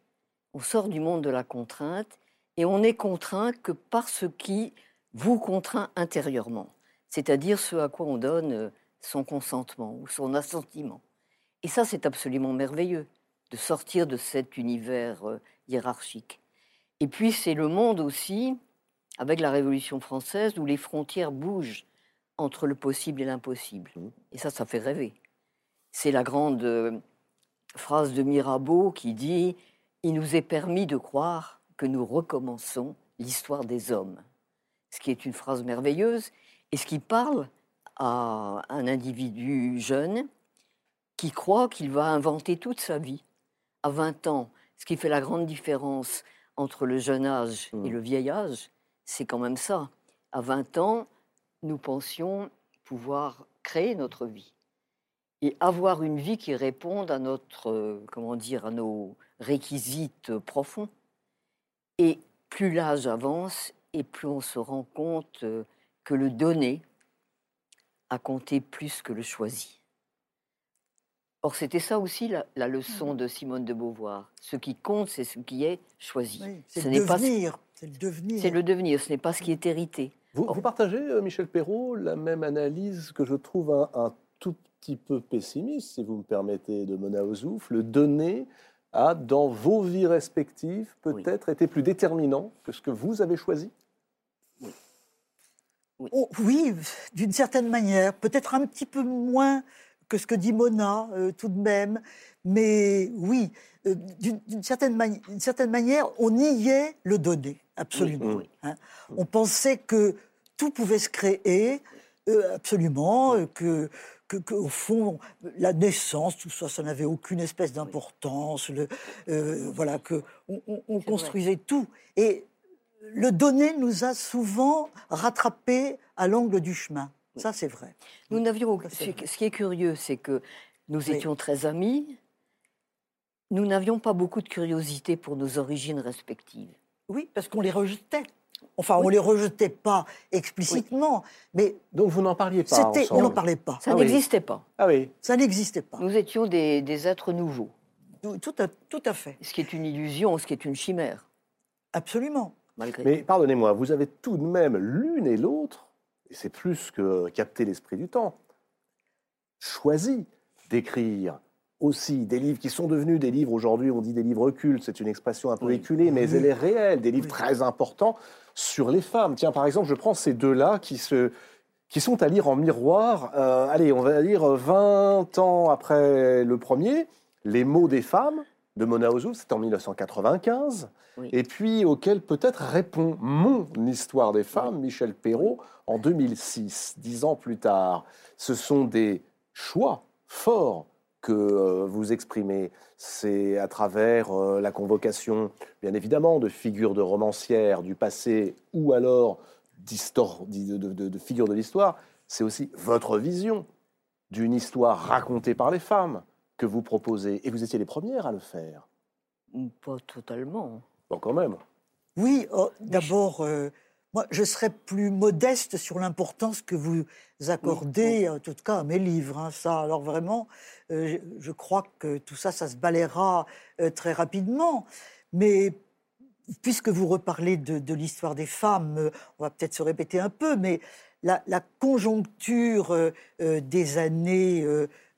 on sort du monde de la contrainte, et on n'est contraint que par ce qui vous contraint intérieurement, c'est-à-dire ce à quoi on donne son consentement ou son assentiment. Et ça, c'est absolument merveilleux de sortir de cet univers euh, hiérarchique. Et puis, c'est le monde aussi, avec la Révolution française, où les frontières bougent entre le possible et l'impossible. Mhm. Et ça, ça fait rêver. C'est la grande euh, phrase de Mirabeau qui dit Il nous est permis de croire que nous recommençons l'histoire des hommes. Ce qui est une phrase merveilleuse et ce qui parle à un individu jeune qui croit qu'il va inventer toute sa vie. À 20 ans, ce qui fait la grande différence entre le jeune âge et Mm. le vieil âge, c'est quand même ça. À 20 ans, nous pensions pouvoir créer notre vie et avoir une vie qui réponde à notre, euh, comment dire, à nos réquisites profonds. Et plus l'âge avance, et plus on se rend compte euh, que le donné a compté plus que le choisi. Or, c'était ça aussi la, la leçon de Simone de Beauvoir. Ce qui compte, c'est ce qui est choisi. Oui, c'est Ce le n'est pas ce- devenir. C'est le devenir. C'est le devenir, ce n'est pas ce qui est hérité. Vous, vous partagez, euh, Michel Perrault, la même analyse que je trouve un, un tout petit peu pessimiste, si vous me permettez, de Mona Ozouf. Le donner a, dans vos vies respectives, Oui. peut-être été plus déterminant que ce que vous avez choisi? Oh, oui, d'une certaine manière. Peut-être un petit peu moins que ce que dit Mona, euh, tout de même. Mais oui, euh, d'une certaine, mani- d'une certaine manière, on niait le donner, absolument. Oui, hein. On pensait que tout pouvait se créer, euh, absolument, que, que, que, au fond, la naissance, tout ça, ça n'avait aucune espèce d'importance. euh, voilà, que on, construisait tout. Et le donner nous a souvent rattrapés à l'angle du chemin. Ça, c'est vrai. Nous n'avions. Ce qui est curieux, c'est que nous Oui. étions très amis. Nous n'avions pas beaucoup de curiosité pour nos origines respectives. Oui, parce qu'on les rejetait. Enfin, on les rejetait pas explicitement, mais Donc vous n'en parliez pas c'était, on n'en parlait pas. Ça Ah oui. n'existait pas. Ah oui, Ça n'existait pas. Nous étions des, des êtres nouveaux, Tout à, tout à fait, ce qui est une illusion, ce qui est une chimère, absolument. malgré mais pardonnez-moi, vous avez tout de même l'une et l'autre, et c'est plus que capter l'esprit du temps, choisi d'écrire aussi des livres qui sont devenus des livres, aujourd'hui on dit des livres cultes, c'est une expression un peu Oui. éculée, mais Oui. elle est réelle, des livres Oui. très importants sur les femmes. Tiens, par exemple, je prends ces deux-là qui, se, qui sont à lire en miroir, euh, allez, on va dire 20 ans après le premier, Les mots des femmes de Mona Ozouf, c'est en 1995, Oui. et puis auquel peut-être répond Mon histoire des femmes, Michel Perrault, en 2006, dix ans plus tard. Ce sont des choix forts que euh, vous exprimez. C'est à travers euh, la convocation, bien évidemment, de figures de romancières du passé ou alors de- de- de figures de l'histoire. C'est aussi votre vision d'une histoire racontée par les femmes que vous proposez. Et vous étiez les premières à le faire. Pas totalement. Bon, quand même. Oui, oh, d'abord, euh, moi, je serais plus modeste sur l'importance que vous accordez, en tout cas, à mes livres. hein. Ça, alors vraiment, euh, je- je crois que tout ça, ça se balayera euh, très rapidement. Mais puisque vous reparlez de, l'histoire des femmes, euh, on va peut-être se répéter un peu, mais la, conjoncture euh, des années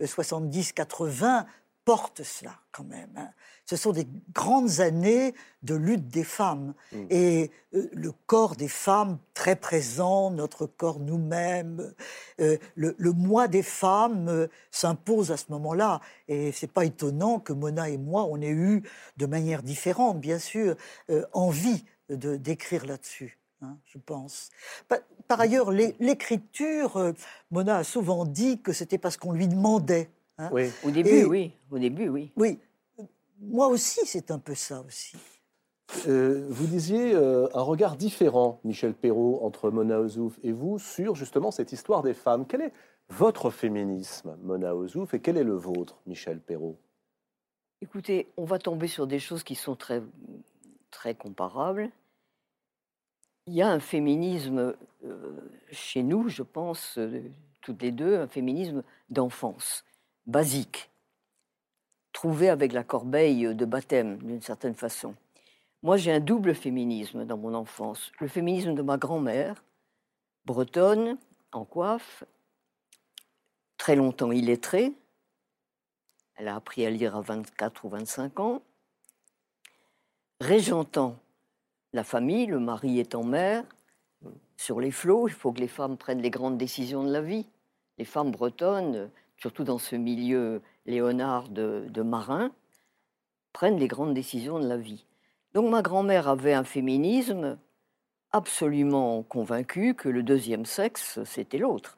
70-80 porte cela quand même. Hein ce sont des grandes années de lutte des femmes. Mm. Et euh, le corps des femmes très présent, notre corps nous-mêmes, euh, le, mois des femmes euh, s'impose à ce moment-là. Et c'est pas étonnant que Mona et moi, on ait eu, de manière différente, bien sûr, envie de d'écrire là-dessus. Hein, je pense. Par, ailleurs, l'écriture, Mona a souvent dit que c'était parce qu'on lui demandait. Hein. Oui. Au début, oui. Au début, oui. Oui moi aussi, c'est un peu ça aussi. Euh, vous disiez euh, un regard différent, Michel Perrault, entre Mona Ozouf et vous, sur justement cette histoire des femmes. Quel est votre féminisme, Mona Ozouf, et quel est le vôtre, Michel Perrault? Écoutez, on va tomber sur des choses qui sont très, très comparables. Il y a un féminisme euh, chez nous, je pense, toutes les deux, un féminisme d'enfance, basique trouvé avec la corbeille de baptême, d'une certaine façon. Moi, j'ai un double féminisme dans mon enfance. Le féminisme de ma grand-mère, bretonne, en coiffe, très longtemps illettrée. Elle a appris à lire à 24 ou 25 ans. Régentant la famille, le mari étant mère, sur les flots, il faut que les femmes prennent les grandes décisions de la vie. Les femmes bretonnes, surtout dans ce milieu Léonard de, Marin, prennent les grandes décisions de la vie. Donc ma grand-mère avait un féminisme absolument convaincu que le deuxième sexe, c'était l'autre.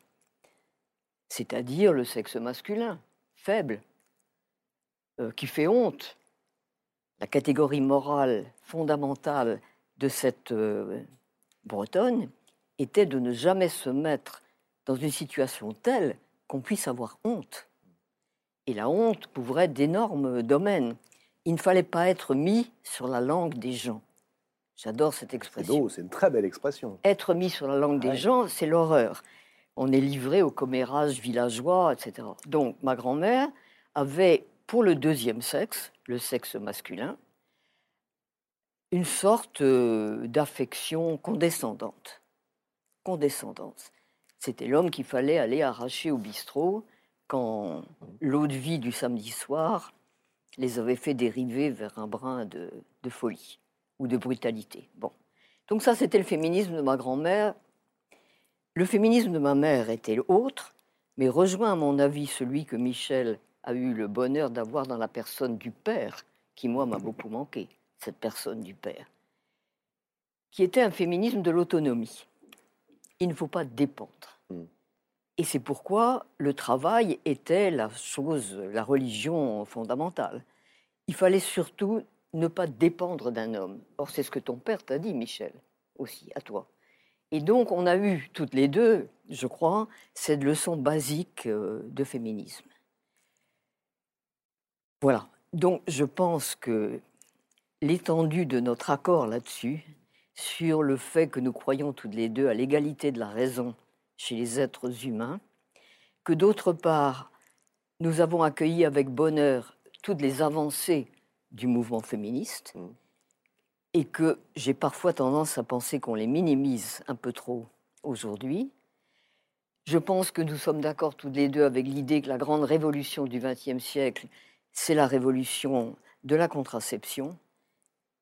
C'est-à-dire le sexe masculin, faible, euh, qui fait honte. La catégorie morale fondamentale de cette euh, Bretonne était de ne jamais se mettre dans une situation telle qu'on puisse avoir honte. Et la honte couvrait d'énormes domaines. Il ne fallait pas être mis sur la langue des gens. J'adore cette expression. C'est une très belle expression. Être mis sur la langue des gens, c'est l'horreur. On est livré au commérage villageois, etc. Donc, ma grand-mère avait, pour le deuxième sexe, le sexe masculin, une sorte euh, d'affection condescendante. Condescendante. C'était l'homme qu'il fallait aller arracher au bistrot quand l'eau de vie du samedi soir les avait fait dériver vers un brin de, folie ou de brutalité. Bon. Donc ça, c'était le féminisme de ma grand-mère. Le féminisme de ma mère était autre, mais rejoint à mon avis celui que Michel a eu le bonheur d'avoir dans la personne du père, qui moi m'a beaucoup manqué, cette personne du père, qui était un féminisme de l'autonomie. Il ne faut pas dépendre. Et c'est pourquoi le travail était la chose, la religion fondamentale. Il fallait surtout ne pas dépendre d'un homme. Or, c'est ce que ton père t'a dit, Michel, aussi, à toi. Et donc, on a eu toutes les deux, je crois, cette leçon basique euh, de féminisme. Voilà. Donc, je pense que l'étendue de notre accord là-dessus, sur le fait que nous croyons toutes les deux à l'égalité de la raison chez les êtres humains, que d'autre part, nous avons accueilli avec bonheur toutes les avancées du mouvement féministe, mmh. et que j'ai parfois tendance à penser qu'on les minimise un peu trop aujourd'hui. Je pense que nous sommes d'accord tous les deux avec l'idée que la grande révolution du XXe siècle, c'est la révolution de la contraception,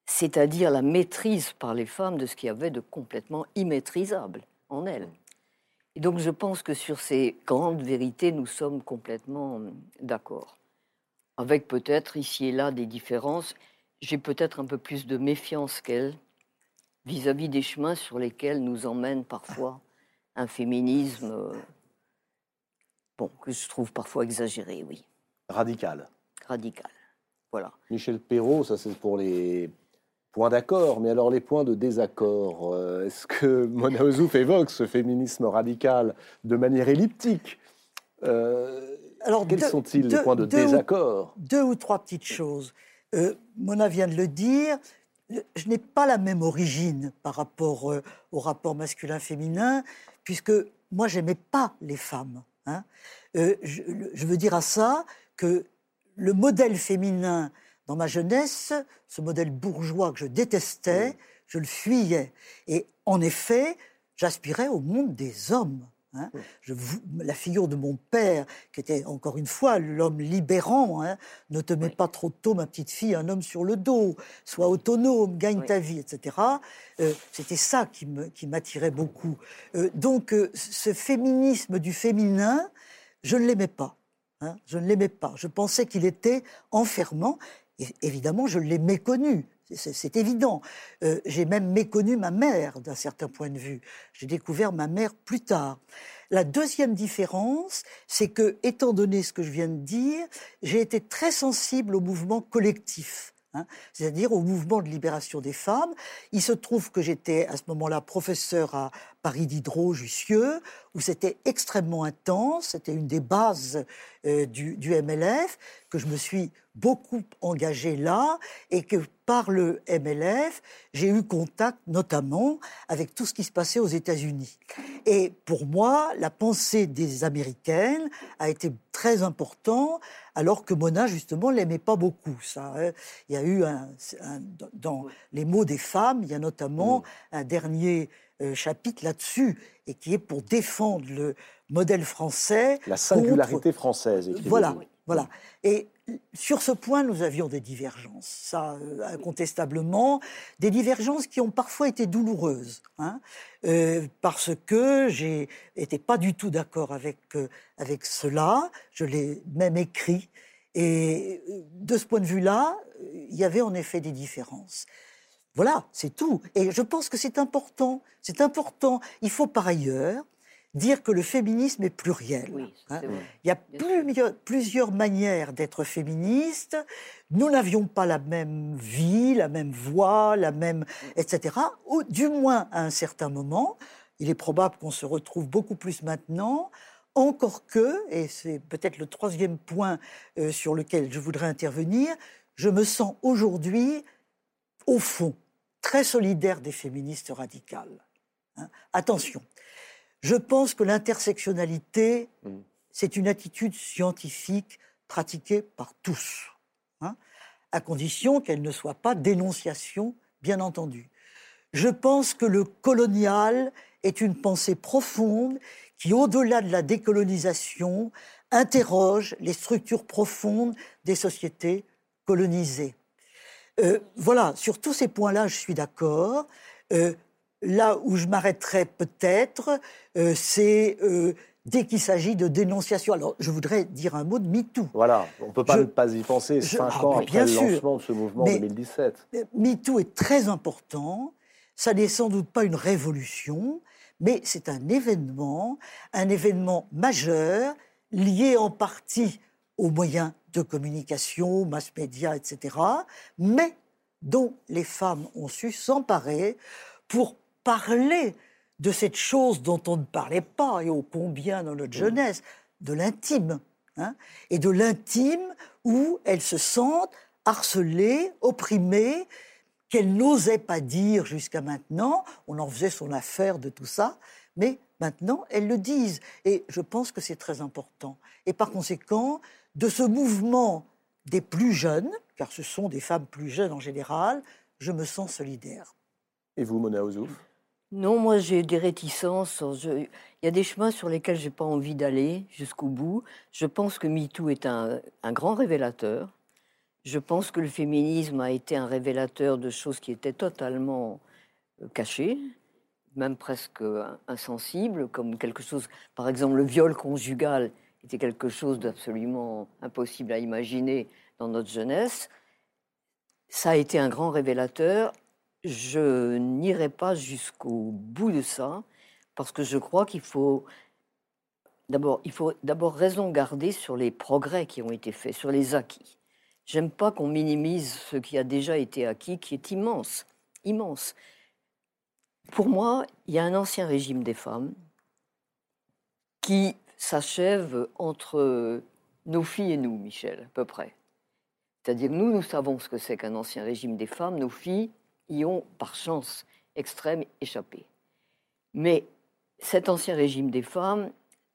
c'est-à-dire la maîtrise par les femmes de ce qu'il y avait de complètement immaîtrisable en elles. Et donc je pense que sur ces grandes vérités, nous sommes complètement hum, d'accord. Avec peut-être ici et là des différences. J'ai peut-être un peu plus de méfiance qu'elle vis-à-vis des chemins sur lesquels nous emmène parfois un féminisme, euh, bon, que je trouve parfois exagéré, oui. Radical. Radical. Voilà. Michel Perrault, ça c'est pour les points d'accord, mais alors les points de désaccord, euh, est-ce que Mona Ozouf évoque ce féminisme radical de manière elliptique? Euh, alors, Quels sont-ils les points de désaccord? Deux ou trois petites choses. Euh, Mona vient de le dire, je n'ai pas la même origine par rapport au rapport masculin-féminin, puisque moi, j'aimais pas les femmes. Hein. Je, je veux dire à ça que le modèle féminin Dans ma jeunesse, ce modèle bourgeois que je détestais, je le fuyais. Et en effet, j'aspirais au monde des hommes. Hein. Je, la figure de mon père, qui était encore une fois l'homme libérant, hein, ne te mets pas trop tôt, ma petite fille, un homme sur le dos, sois autonome, gagne ta vie, etc. Euh, c'était ça qui m'attirait beaucoup. Euh, donc, euh, ce féminisme du féminin, je ne l'aimais pas. Hein, je ne l'aimais pas. Je pensais qu'il était enfermant. Évidemment, je l'ai méconnu. C'est évident. Euh, j'ai même méconnu ma mère d'un certain point de vue. J'ai découvert ma mère plus tard. La deuxième différence, c'est que, étant donné ce que je viens de dire, j'ai été très sensible au mouvement collectif. Hein, c'est-à-dire au mouvement de libération des femmes. Il se trouve que j'étais à ce moment-là professeur à Paris Diderot, Jussieu, où c'était extrêmement intense, c'était une des bases euh, du, du, MLF, que je me suis beaucoup engagé là, et que par le MLF, j'ai eu contact notamment avec tout ce qui se passait aux États-Unis. Et pour moi, la pensée des Américaines a été très importante, alors que Mona, justement, l'aimait pas beaucoup. Ça, hein. il y a eu un, dans les mots des femmes, il y a notamment mm. un dernier euh, chapitre là-dessus, et qui est pour défendre le modèle français. La singularité française. Voilà, voilà. Et sur ce point, nous avions des divergences, ça, euh, incontestablement, des divergences qui ont parfois été douloureuses, hein, euh, parce que j'ai été pas du tout d'accord avec avec cela. Je l'ai même écrit, et de ce point de vue-là, il y avait en effet des différences. Voilà, c'est tout. Et je pense que c'est important. C'est important. Il faut par ailleurs dire que le féminisme est pluriel. Hein. Il y a plusieurs, manières d'être féministe. Nous n'avions pas la même vie, la même voix, la même, etc. Ou, du moins à un certain moment. Il est probable qu'on se retrouve beaucoup plus maintenant. Encore que, et c'est peut-être le troisième point euh, sur lequel je voudrais intervenir, je me sens aujourd'hui au fond, très solidaire des féministes radicales. Hein. Attention, je pense que l'intersectionnalité, mm. c'est une attitude scientifique pratiquée par tous, hein, à condition qu'elle ne soit pas dénonciation, bien entendu. Je pense que le colonial est une pensée profonde qui, au-delà de la décolonisation, interroge les structures profondes des sociétés colonisées. Euh, voilà, sur tous ces points-là, je suis d'accord. Euh, là où je m'arrêterai peut-être, euh, c'est dès qu'il s'agit de dénonciation. Alors, je voudrais dire un mot de MeToo. Voilà, on ne peut pas ne pas y penser cinq ah, ans après le lancement de ce mouvement en 2017. MeToo est très important. Ça n'est sans doute pas une révolution, mais c'est un événement, un événement majeur, lié en partie aux moyens de communication, mass média, etc., mais dont les femmes ont su s'emparer pour parler de cette chose dont on ne parlait pas, et ô combien dans notre jeunesse, de l'intime. Hein, et de l'intime où elles se sentent harcelées, opprimées, qu'elles n'osaient pas dire jusqu'à maintenant. On en faisait son affaire de tout ça, mais maintenant elles le disent. Et je pense que c'est très important. Et par conséquent, de ce mouvement des plus jeunes, car ce sont des femmes plus jeunes en général, je me sens solidaire. Et vous, Mona Ozouf? Non, moi j'ai des réticences. Il y a des chemins sur lesquels je n'ai pas envie d'aller jusqu'au bout. Je pense que MeToo est un, un grand révélateur. Je pense que le féminisme a été un révélateur de choses qui étaient totalement euh, cachées, même presque insensibles, comme quelque chose, par exemple le viol conjugal était quelque chose d'absolument impossible à imaginer dans notre jeunesse. Ça a été un grand révélateur. Je n'irai pas jusqu'au bout de ça, parce que je crois qu'il faut d'abord, faut d'abord raison garder sur les progrès qui ont été faits, sur les acquis. J'aime pas qu'on minimise ce qui a déjà été acquis, qui est immense, immense. Pour moi, il y a un ancien régime des femmes qui s'achève entre nos filles et nous, Michel, à peu près. C'est-à-dire nous, nous savons ce que c'est qu'un ancien régime des femmes, nos filles y ont, par chance extrême, échappé. Mais cet ancien régime des femmes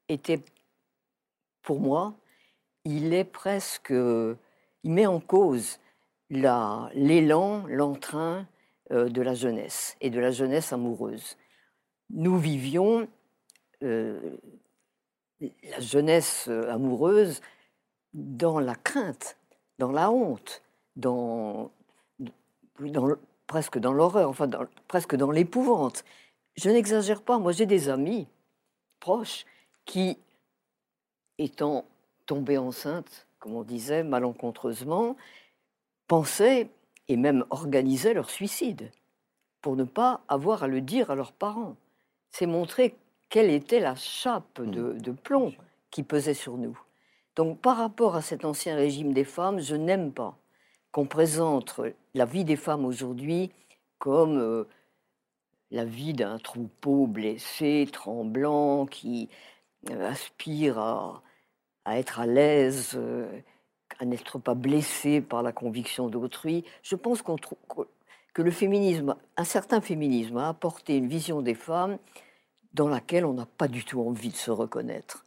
était, pour moi, il est presque, il met en cause l'élan, l'entrain euh, de la jeunesse et de la jeunesse amoureuse. Nous vivions euh, la jeunesse amoureuse dans la crainte, dans la honte, dans, presque dans l'horreur, enfin presque dans l'épouvante. Je n'exagère pas, moi j'ai des amis proches qui, étant tombés enceintes, comme on disait, malencontreusement, pensaient et même organisaient leur suicide pour ne pas avoir à le dire à leurs parents. C'est montrer quelle était la chape de, de plomb qui pesait sur nous. Donc par rapport à cet ancien régime des femmes, je n'aime pas qu'on présente la vie des femmes aujourd'hui comme euh, la vie d'un troupeau blessé, tremblant, qui euh, aspire à, être à l'aise, euh, à n'être pas blessé par la conviction d'autrui. Je pense qu'on que le féminisme, un certain féminisme, a apporté une vision des femmes dans laquelle on n'a pas du tout envie de se reconnaître.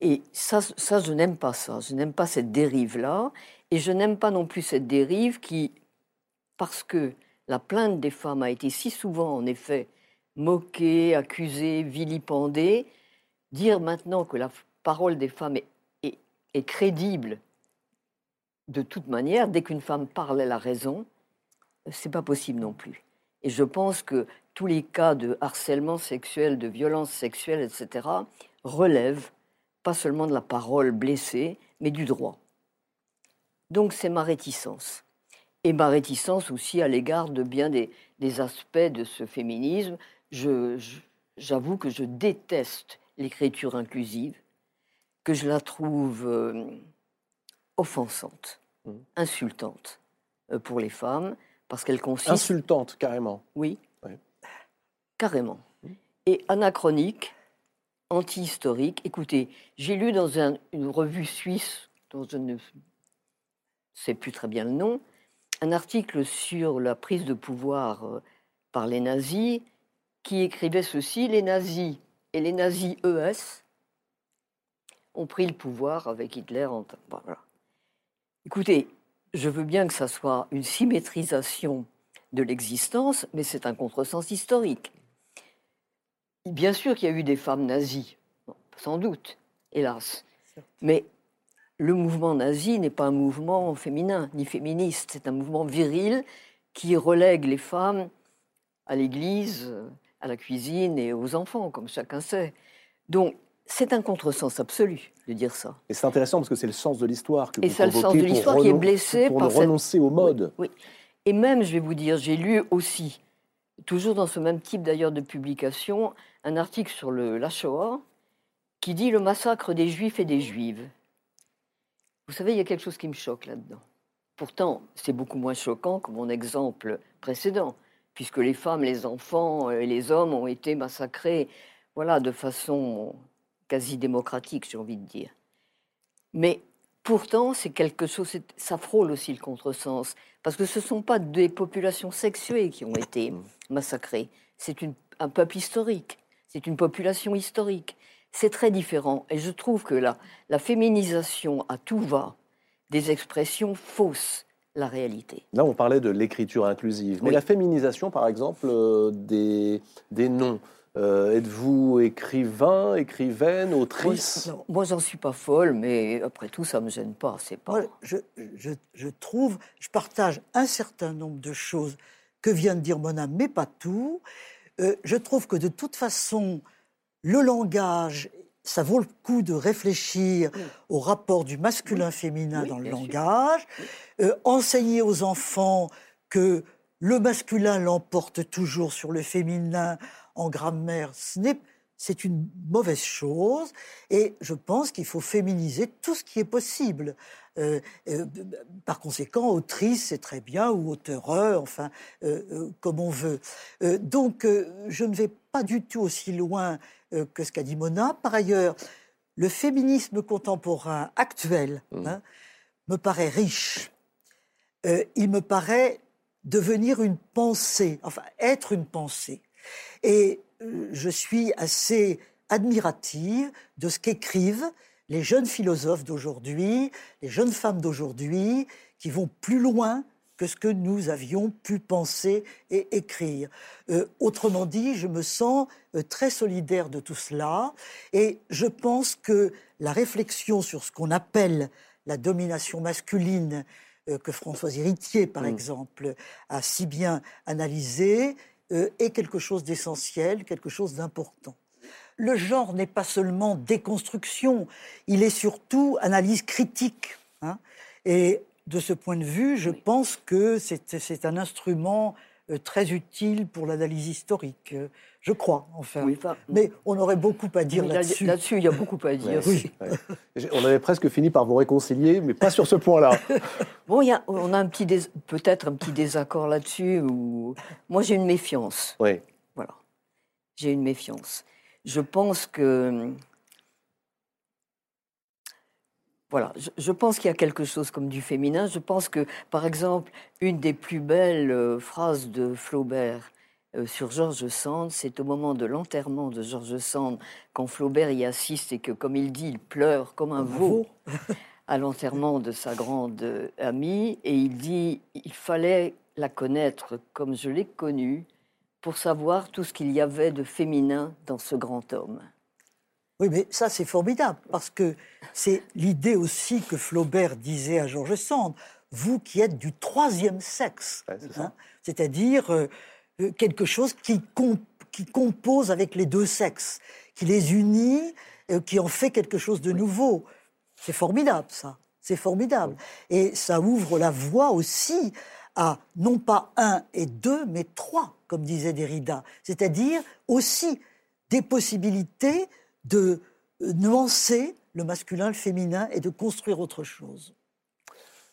Et ça, ça je n'aime pas ça. Je n'aime pas cette dérive-là. Et je n'aime pas non plus cette dérive qui, parce que la plainte des femmes a été si souvent, en effet, moquée, accusée, vilipendée, dire maintenant que la parole des femmes est, crédible de toute manière, dès qu'une femme parle, elle a raison, c'est pas possible non plus. Et je pense que tous les cas de harcèlement sexuel, de violence sexuelle, etc., relèvent pas seulement de la parole blessée, mais du droit. Donc c'est ma réticence. Et ma réticence aussi à l'égard de bien des, aspects de ce féminisme. J'avoue que je déteste l'écriture inclusive, que je la trouve euh, offensante, mmh. insultante euh, pour les femmes, parce qu'elle consiste... Insultante, carrément. Oui, carrément. Mmh. Et anachronique, anti-historique. Écoutez, j'ai lu dans une revue suisse dont je ne sais plus très bien le nom, un article sur la prise de pouvoir euh, par les nazis qui écrivait ceci les nazis et les nazis ES ont pris le pouvoir avec Hitler. En... Écoutez, je veux bien que ça soit une symétrisation de l'existence, mais c'est un contresens historique. Bien sûr qu'il y a eu des femmes nazies, sans doute, hélas. Mais le mouvement nazi n'est pas un mouvement féminin ni féministe, c'est un mouvement viril qui relègue les femmes à l'église, à la cuisine et aux enfants, comme chacun sait. Donc, c'est un contresens absolu de dire ça. Et c'est intéressant parce que c'est le sens de l'histoire que et c'est le sens de l'histoire qui est blessé pour par renoncer au mode. Oui, Et même, je vais vous dire, j'ai lu aussi, toujours dans ce même type d'ailleurs de publication, un article sur le, la Shoah qui dit le massacre des Juifs et des Juives. Vous savez, il y a quelque chose qui me choque là-dedans. Pourtant, c'est beaucoup moins choquant que mon exemple précédent, puisque les femmes, les enfants et les hommes ont été massacrés, voilà, de façon quasi démocratique, j'ai envie de dire. Mais pourtant, c'est quelque chose, ça frôle aussi le contresens, parce que ce ne sont pas des populations sexuées qui ont été massacrées, c'est un peuple historique. C'est une population historique. C'est très différent. Et je trouve que la, la féminisation à tout va des expressions fausses la réalité. Là, on parlait de l'écriture inclusive. Mais la féminisation, par exemple, euh, des, des noms. Euh, êtes-vous écrivain, écrivaine, autrice Moi, moi j'en suis pas folle, mais après tout, ça me gêne pas. C'est pas. je, je, je, trouve, je partage un certain nombre de choses que vient de dire Mona, mais pas tout. Euh, je trouve que de toute façon, le langage, ça vaut le coup de réfléchir au rapport du masculin-féminin dans le langage, euh, enseigner aux enfants que le masculin l'emporte toujours sur le féminin en grammaire, c'est une mauvaise chose. Et je pense qu'il faut féminiser tout ce qui est possible. Euh, euh, par conséquent, autrice, c'est très bien, ou auteureux, enfin, euh, comme on veut. donc, je ne vais pas du tout aussi loin que ce qu'a dit Mona. Par ailleurs, le féminisme contemporain actuel mmh. hein, me paraît riche. il me paraît devenir une pensée, enfin, être une pensée. Et je suis assez admirative de ce qu'écrivent les jeunes philosophes d'aujourd'hui, les jeunes femmes d'aujourd'hui, qui vont plus loin que ce que nous avions pu penser et écrire. Euh, autrement dit, je me sens euh, très solidaire de tout cela et je pense que la réflexion sur ce qu'on appelle la domination masculine, euh, que Françoise Héritier, par mm. exemple, a si bien analysé, est quelque chose d'essentiel, quelque chose d'important. Le genre n'est pas seulement déconstruction, il est surtout analyse critique. Hein. et de ce point de vue, je pense que c'est un instrument euh, très utile pour l'analyse historique. Euh, je crois, enfin. mais on aurait beaucoup à dire là-dessus. Là-dessus, il y a beaucoup à dire. oui. On avait presque fini par vous réconcilier, mais pas sur ce point-là. bon, y a, on a un petit peut-être un petit désaccord là-dessus. Moi, j'ai une méfiance. Oui. Voilà. J'ai une méfiance. Je pense que Voilà, je, pense qu'il y a quelque chose comme du féminin. Je pense que, par exemple, une des plus belles euh, phrases de Flaubert euh, sur Georges Sand, c'est au moment de l'enterrement de Georges Sand, quand Flaubert y assiste et que, comme il dit, il pleure comme un veau. à l'enterrement de sa grande euh, amie, et il dit il fallait la connaître comme je l'ai connue pour savoir tout ce qu'il y avait de féminin dans ce grand homme. Oui, mais ça, c'est formidable, parce que c'est l'idée aussi que Flaubert disait à Georges Sand, vous qui êtes du troisième sexe, hein, c'est-à-dire euh, euh, quelque chose qui, qui, compose avec les deux sexes, qui les unit, euh, qui en fait quelque chose de nouveau. C'est formidable, ça. C'est formidable. Et ça ouvre la voie aussi à non pas un et deux, mais trois, comme disait Derrida. C'est-à-dire aussi des possibilités de euh, nuancer le masculin, le féminin et de construire autre chose.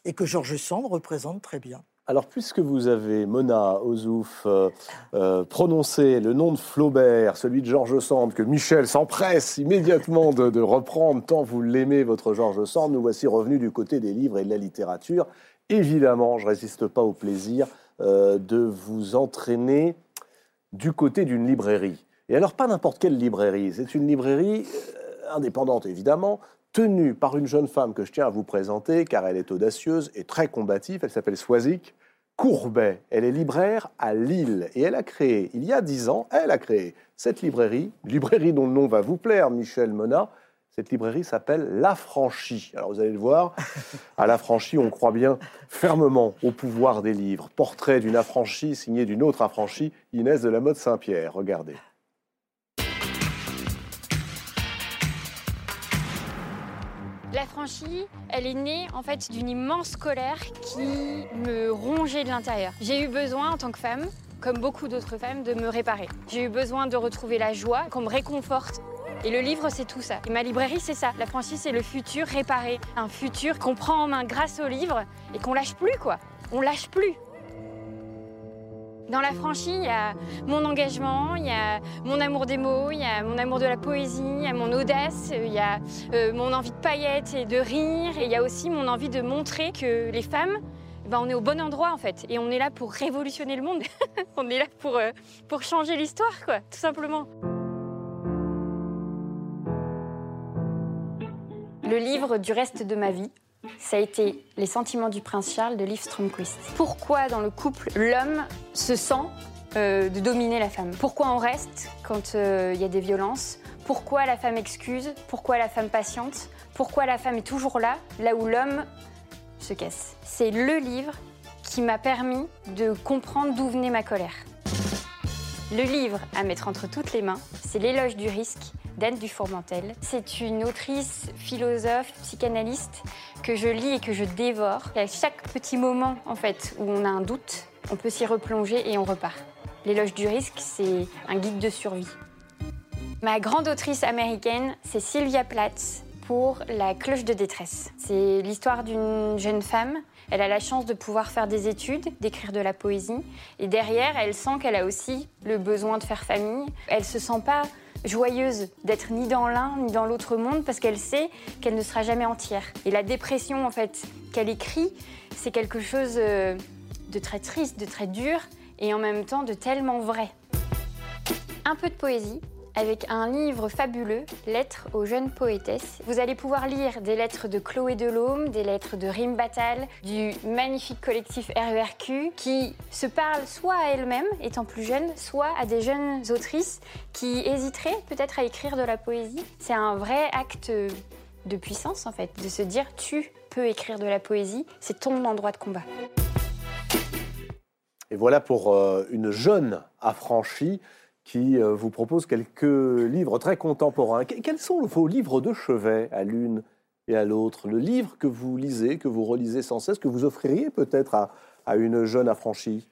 Et que Georges Sand représente très bien. Alors, puisque vous avez, Mona Ozouf, euh, euh, prononcé le nom de Flaubert, celui de Georges Sand, que Michel s'empresse immédiatement de, reprendre, tant vous l'aimez, votre Georges Sand, nous voici revenus du côté des livres et de la littérature. Évidemment, je ne résiste pas au plaisir de vous entraîner du côté d'une librairie. Et alors, pas n'importe quelle librairie, c'est une librairie euh, indépendante évidemment, tenue par une jeune femme que je tiens à vous présenter, car elle est audacieuse et très combative, elle s'appelle Swazik Courbet. Elle est libraire à Lille et elle a créé, il y a dix ans, elle a créé cette librairie, librairie dont le nom va vous plaire, Michel Mona. Cette librairie s'appelle L'Affranchi. Alors vous allez le voir, à L'Affranchi, on croit bien fermement au pouvoir des livres. Portrait d'une affranchie signé d'une autre affranchie, Inès de la Mode Saint-Pierre. Regardez. franchie, elle est née en fait d'une immense colère qui me rongeait de l'intérieur. J'ai eu besoin en tant que femme, comme beaucoup d'autres femmes, de me réparer. J'ai eu besoin de retrouver la joie, qu'on me réconforte. Et le livre, c'est tout ça. Et ma librairie, c'est ça. La franchise, c'est le futur réparé. Un futur qu'on prend en main grâce au livre et qu'on lâche plus, quoi. On lâche plus. Dans la franchise, il y a mon engagement, il y a mon amour des mots, il y a mon amour de la poésie, il y a mon audace, il y a euh, mon envie de paillettes et de rire, et il y a aussi mon envie de montrer que les femmes, ben, on est au bon endroit en fait, et on est là pour révolutionner le monde, on est là pour, euh, pour changer l'histoire, quoi, tout simplement. Le livre du reste de ma vie, ça a été Les sentiments du prince Charles de Liv Stromquist. Pourquoi dans le couple l'homme se sent euh, de dominer la femme? Pourquoi on reste quand euh, il y a des violences? Pourquoi la femme excuse? Pourquoi la femme patiente? Pourquoi la femme est toujours là, là où l'homme se casse? C'est le livre qui m'a permis de comprendre d'où venait ma colère. Le livre à mettre entre toutes les mains, c'est L'éloge du risque d'Anne Dufourmentel. C'est une autrice, philosophe, psychanalyste que je lis et que je dévore. à chaque petit moment, en fait, où on a un doute, on peut s'y replonger et on repart. L'éloge du risque, c'est un guide de survie. Ma grande autrice américaine, c'est Sylvia Plath pour La cloche de détresse. C'est l'histoire d'une jeune femme. Elle a la chance de pouvoir faire des études, d'écrire de la poésie. Et derrière, elle sent qu'elle a aussi le besoin de faire famille. Elle se sent pas joyeuse d'être ni dans l'un ni dans l'autre monde parce qu'elle sait qu'elle ne sera jamais entière. Et la dépression, en fait, qu'elle écrit, c'est quelque chose euh, de très triste, de très dur et en même temps de tellement vrai. Un peu de poésie, avec un livre fabuleux, Lettres aux jeunes poétesses. Vous allez pouvoir lire des lettres de Chloé Delhomme, des lettres de Rim Batal, du magnifique collectif RERQ, qui se parlent soit à elles-mêmes, étant plus jeunes, soit à des jeunes autrices qui hésiteraient peut-être à écrire de la poésie. C'est un vrai acte de puissance, en fait, de se dire tu peux écrire de la poésie, c'est ton endroit de combat. Et voilà pour euh, une jeune affranchie qui euh, vous propose quelques livres très contemporains. Quels sont vos livres de chevet à l'une et à l'autre? Le livre que vous lisez, que vous relisez sans cesse, que vous offririez peut-être à, à, une jeune affranchie?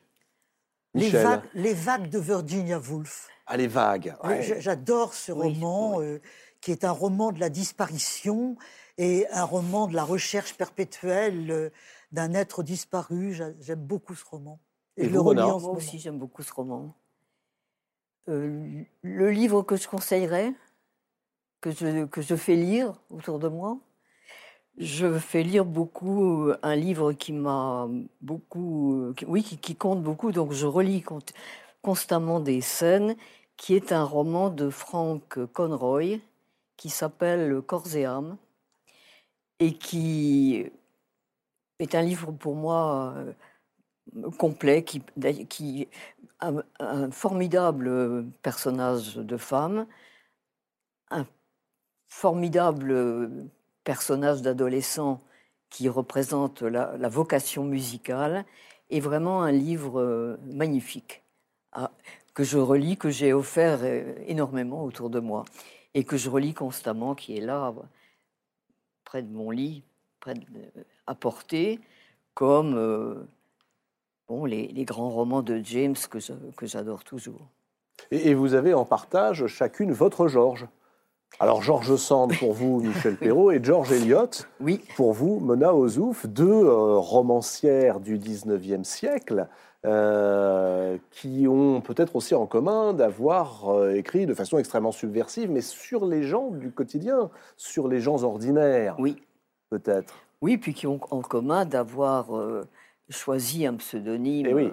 Les vagues, les vagues, de Virginia Woolf. Ah, les vagues. J'adore ce roman, euh, qui est un roman de la disparition et un roman de la recherche perpétuelle euh, d'un être disparu. J'aime beaucoup ce roman. Et, le vous, Moi aussi, j'aime beaucoup ce roman. Euh, le livre que je conseillerais, que je, fais lire autour de moi, je fais lire beaucoup euh, un livre qui m'a beaucoup, oui, qui, compte beaucoup, donc je relis constamment des scènes, qui est un roman de Frank Conroy qui s'appelle Corps et âme et qui est un livre pour moi euh, complet, qui un, formidable personnage de femme, un formidable personnage d'adolescent qui représente la, vocation musicale, et vraiment un livre euh, magnifique ah, que je relis, que j'ai offert euh, énormément autour de moi, et que je relis constamment, qui est là, près de mon lit, près de, à portée, comme bon, les, grands romans de James que j'adore toujours. Et, vous avez en partage chacune votre Georges. Alors Georges Sand pour vous, Michel Perrault, et Georges Eliot oui. pour vous, Mona Ozouf, deux euh, romancières du 19e siècle euh, qui ont peut-être aussi en commun d'avoir euh, écrit de façon extrêmement subversive, mais sur les gens du quotidien, sur les gens ordinaires. Oui. Peut-être. Oui, puis qui ont en commun d'avoir choisi un pseudonyme eh euh,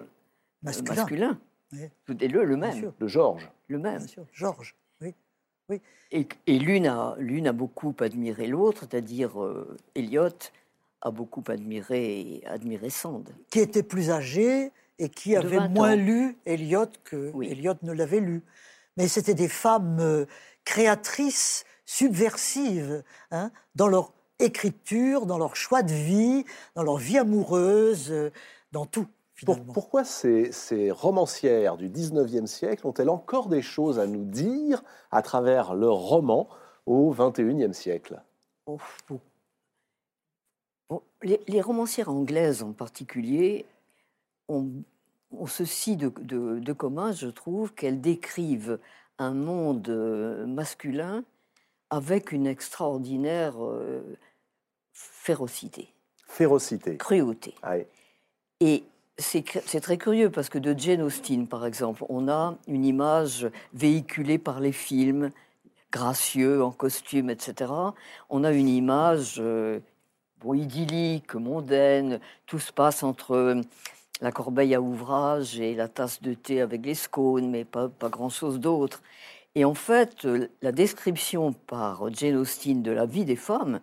masculin. le le même. De Georges. Le même. Georges, oui. oui. Et, et l'une a, a beaucoup admiré l'autre, c'est-à-dire euh, Eliot a beaucoup admiré, admiré Sand. Qui était plus âgé et qui avait moins lu Eliot que Eliot ne l'avait lu. Mais c'était des femmes euh, créatrices, subversives, hein, dans leur écriture, dans leur choix de vie, dans leur vie amoureuse, euh, dans tout. pourquoi ces, romancières du 19e siècle ont-elles encore des choses à nous dire à travers leurs romans au 21e siècle? Les, romancières anglaises en particulier ont, ceci de commun, je trouve, qu'elles décrivent un monde euh, masculin avec une extraordinaire euh, férocité. Férocité. Cruauté. Et c'est très curieux parce que de Jane Austen, par exemple, on a une image véhiculée par les films, gracieux, en costume, etc. On a une image euh, idyllique, mondaine. Tout se passe entre la corbeille à ouvrage et la tasse de thé avec les scones, mais pas, pas grand-chose d'autre. Et en fait, euh, la description par Jane Austen de la vie des femmes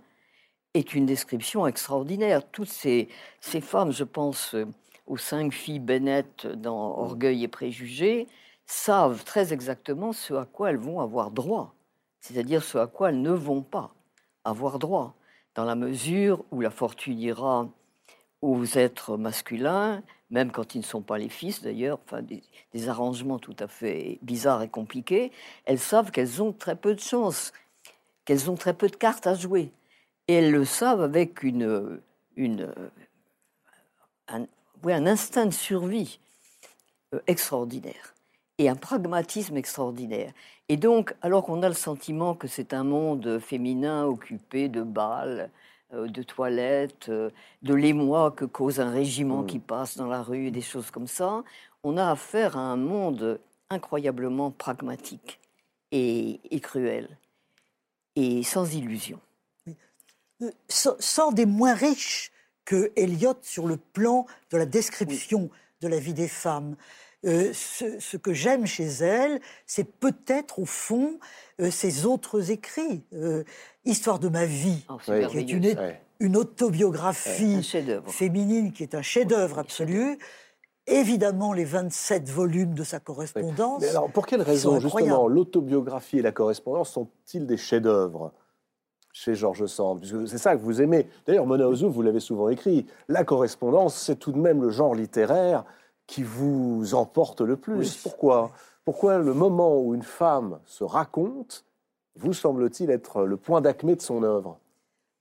est une description extraordinaire. Toutes ces, ces femmes, je pense euh, aux cinq filles Bennett dans Orgueil et Préjugés, savent très exactement ce à quoi elles vont avoir droit, c'est-à-dire ce à quoi elles ne vont pas avoir droit, dans la mesure où la fortune ira aux êtres masculins, même quand ils ne sont pas les fils d'ailleurs, enfin des, arrangements tout à fait bizarres et compliqués, elles savent qu'elles ont très peu de chance, qu'elles ont très peu de cartes à jouer. Et elles le savent avec une, une, un, un instinct de survie euh, extraordinaire et un pragmatisme extraordinaire. Et donc, alors qu'on a le sentiment que c'est un monde féminin occupé de balles, euh, de toilettes, euh, de l'émoi que cause un régiment qui mm. passe dans la rue, des choses comme ça. On a affaire à un monde incroyablement pragmatique et, cruel et sans illusion. Sans, des moins riches que Eliot sur le plan de la description de la vie des femmes. euh, ce, que j'aime chez elle, c'est peut-être au fond euh, ses autres écrits. Euh, Histoire de ma vie, Oh, qui est une, Ouais. une autobiographie Un féminine qui est un chef-d'œuvre absolu. Évidemment, les 27 volumes de sa correspondance. Mais alors, pour quelle sont raison, incroyables. justement, l'autobiographie et la correspondance sont-ils des chefs-d'œuvre? Chez Georges Sand Puisque c'est ça que vous aimez. D'ailleurs, Mona Ozouf, vous l'avez souvent écrit. La correspondance, c'est tout de même le genre littéraire qui vous emporte le plus. Oui. Pourquoi? Pourquoi le moment où une femme se raconte vous semble-t-il être le point d'acmé de son œuvre?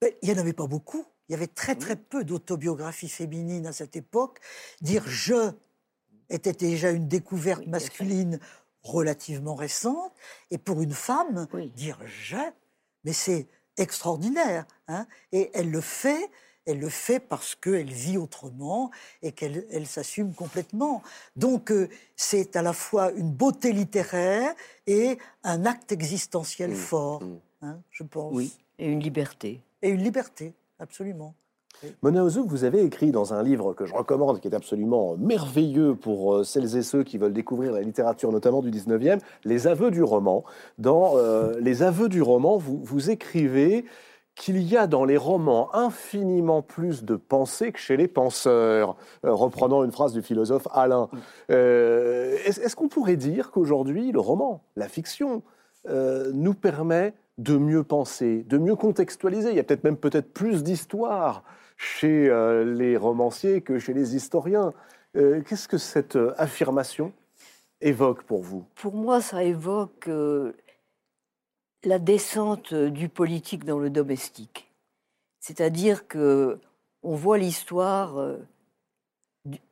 Mais il n'y en avait pas beaucoup. Il y avait très très peu d'autobiographies féminines à cette époque. Dire je était déjà une découverte Oui, masculine relativement récente. Et pour une femme, Oui. dire je, mais c'est extraordinaire. hein. et elle le fait. Elle le fait parce qu'elle vit autrement et qu'elle elle s'assume complètement. Donc euh, c'est à la fois une beauté littéraire et un acte existentiel Mm, fort, mm. hein, je pense. Oui, et une liberté. Et une liberté, absolument. Mona Ozouf, vous avez écrit dans un livre que je recommande, qui est absolument merveilleux pour euh, celles et ceux qui veulent découvrir la littérature, notamment du 19e, Les aveux du roman. Dans euh, Les aveux du roman, vous, écrivez qu'il y a dans les romans infiniment plus de pensée que chez les penseurs, euh, reprenant une phrase du philosophe Alain. Est-ce qu'on pourrait dire qu'aujourd'hui, le roman, la fiction, nous permet de mieux penser, de mieux contextualiser? Il y a peut-être même peut-être plus d'histoire chez euh, les romanciers que chez les historiens. Euh, Qu'est-ce que cette euh, affirmation évoque pour vous? Pour moi, ça évoque la descente du politique dans le domestique. C'est-à-dire que on voit l'histoire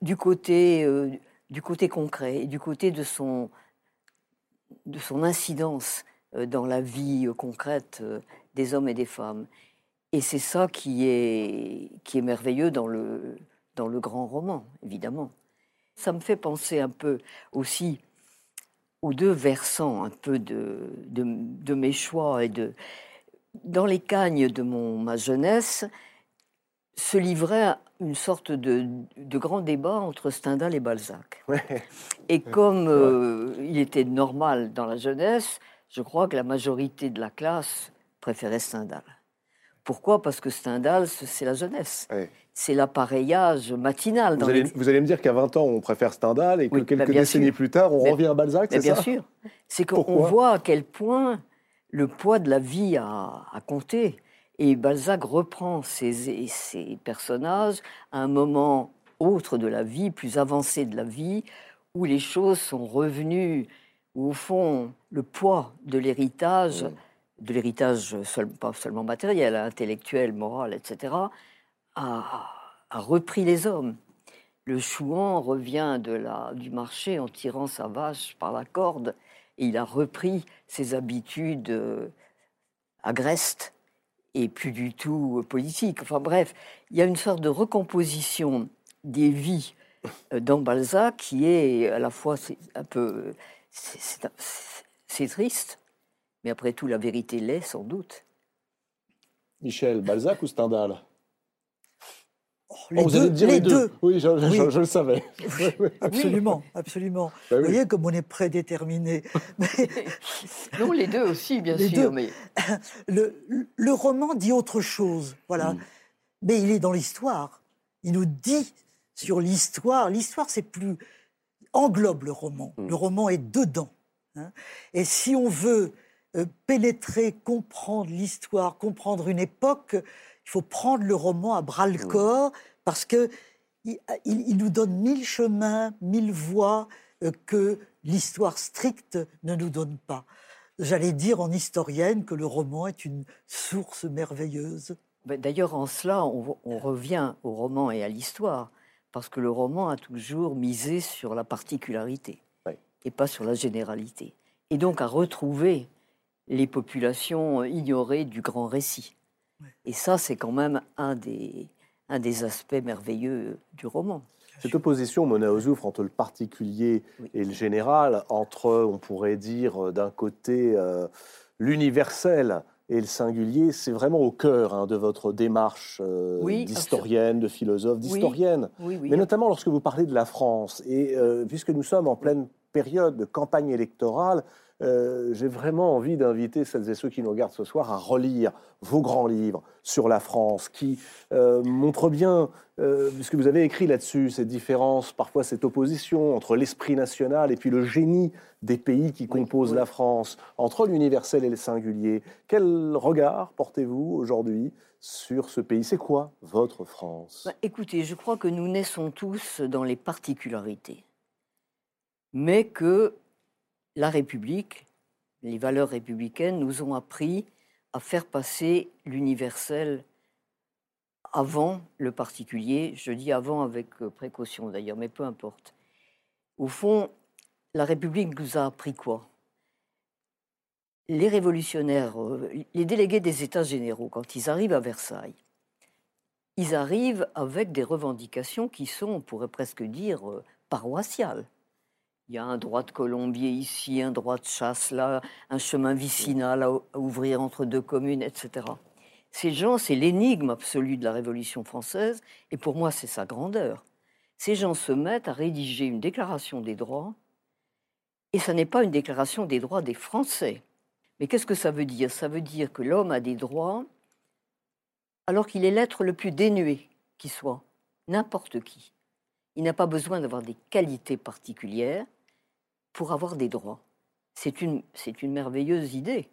du, côté, euh, du côté concret, et du côté de son, de son incidence dans la vie concrète des hommes et des femmes. Et c'est ça qui est, qui est merveilleux dans le, dans le grand roman, évidemment. Ça me fait penser un peu aussi aux deux versants un peu de, de, de mes choix et de dans les cagnes de mon ma jeunesse se livrait une sorte de, de grand débat entre Stendhal et Balzac. Ouais. Et comme euh, il était normal dans la jeunesse, je crois que la majorité de la classe préférait Stendhal. Pourquoi? Parce que Stendhal, ce- c'est la jeunesse. C'est l'appareillage matinal. vous allez, les- vous allez me dire qu'à 20 ans, on préfère Stendhal et que Oui, bah, quelques bien décennies sûr. plus tard, on Mais- revient à Balzac, c'est bien ça? sûr. C'est qu'on voit à quel point le poids de la vie a, a compté. Et Balzac reprend ces, ces personnages à un moment autre de la vie, plus avancé de la vie, où les choses sont revenues, où au fond, le poids de l'héritage, Mm. De l'héritage pas seulement matériel, intellectuel, moral, etc., a, repris les hommes. Le chouan revient de la, du marché en tirant sa vache par la corde et il a repris ses habitudes euh, agrestes et plus du tout euh, politiques. Enfin bref, il y a une sorte de recomposition des vies euh, dans Balzac qui est à la fois un peu c'est triste, mais après tout la vérité l'est sans doute. Michel, Balzac ou Stendhal? Oh, les Oh, vous deux, allez dire les les deux. deux. Oui, je, je- Oui. je le savais. Oui. Absolument, absolument. Bah Vous voyez comme on est prédéterminé. Mais Non, les deux aussi, bien Les sûr. deux. Mais le, le roman dit autre chose, voilà. Mm. Mais il est dans l'histoire. Il nous dit sur l'histoire. L'histoire, c'est plus englobe le roman. Mm. Le roman est dedans. hein. Et si on veut euh, pénétrer, comprendre l'histoire, comprendre une époque, il faut prendre le roman à bras le corps parce que il, il- il nous donne mille chemins, mille voies euh, que l'histoire stricte ne nous donne pas. J'allais dire en historienne que le roman est une source merveilleuse. Ben, D'ailleurs, en cela, on, on revient au roman et à l'histoire, parce que le roman a toujours misé sur la particularité Oui. et pas sur la généralité. Et donc à retrouver les populations ignorées du grand récit. Ouais. Et ça, c'est quand même un des, un des aspects merveilleux du roman. Cette opposition, Mona Ozouf, entre le particulier Oui. et le général, entre, on pourrait dire, d'un côté, euh, l'universel et le singulier, c'est vraiment au cœur hein, de votre démarche euh, d'historienne, de philosophe, d'historienne. Mais notamment lorsque vous parlez de la France. Et euh, puisque nous sommes en pleine période de campagne électorale, euh, j'ai vraiment envie d'inviter celles et ceux qui nous regardent ce soir à relire vos grands livres sur la France, qui euh, montrent bien, euh, puisque vous avez écrit là-dessus, cette différence, parfois cette opposition entre l'esprit national et puis le génie des pays qui composent la France, entre l'universel et le singulier. Quel regard portez-vous aujourd'hui sur ce pays? C'est quoi votre France? Bah, Écoutez, je crois que nous naissons tous dans les particularités, mais que la République, les valeurs républicaines nous ont appris à faire passer l'universel avant le particulier. Je dis avant avec euh, précaution d'ailleurs, mais peu importe. Au fond, la République nous a appris quoi? Les révolutionnaires, euh, les délégués des États généraux, quand ils arrivent à Versailles, ils arrivent avec des revendications qui sont, on pourrait presque dire, euh, paroissiales. Il y a un droit de colombier ici, un droit de chasse là, un chemin vicinal à, ouvrir entre deux communes, etc. Ces gens, c'est l'énigme absolue de la Révolution française, et pour moi, c'est sa grandeur. Ces gens se mettent à rédiger une déclaration des droits, et ça n'est pas une déclaration des droits des Français. Mais qu'est-ce que ça veut dire? Ça veut dire que l'homme a des droits alors qu'il est l'être le plus dénué qui soit, n'importe qui. Il n'a pas besoin d'avoir des qualités particulières, pour avoir des droits. C'est une, c'est une merveilleuse idée.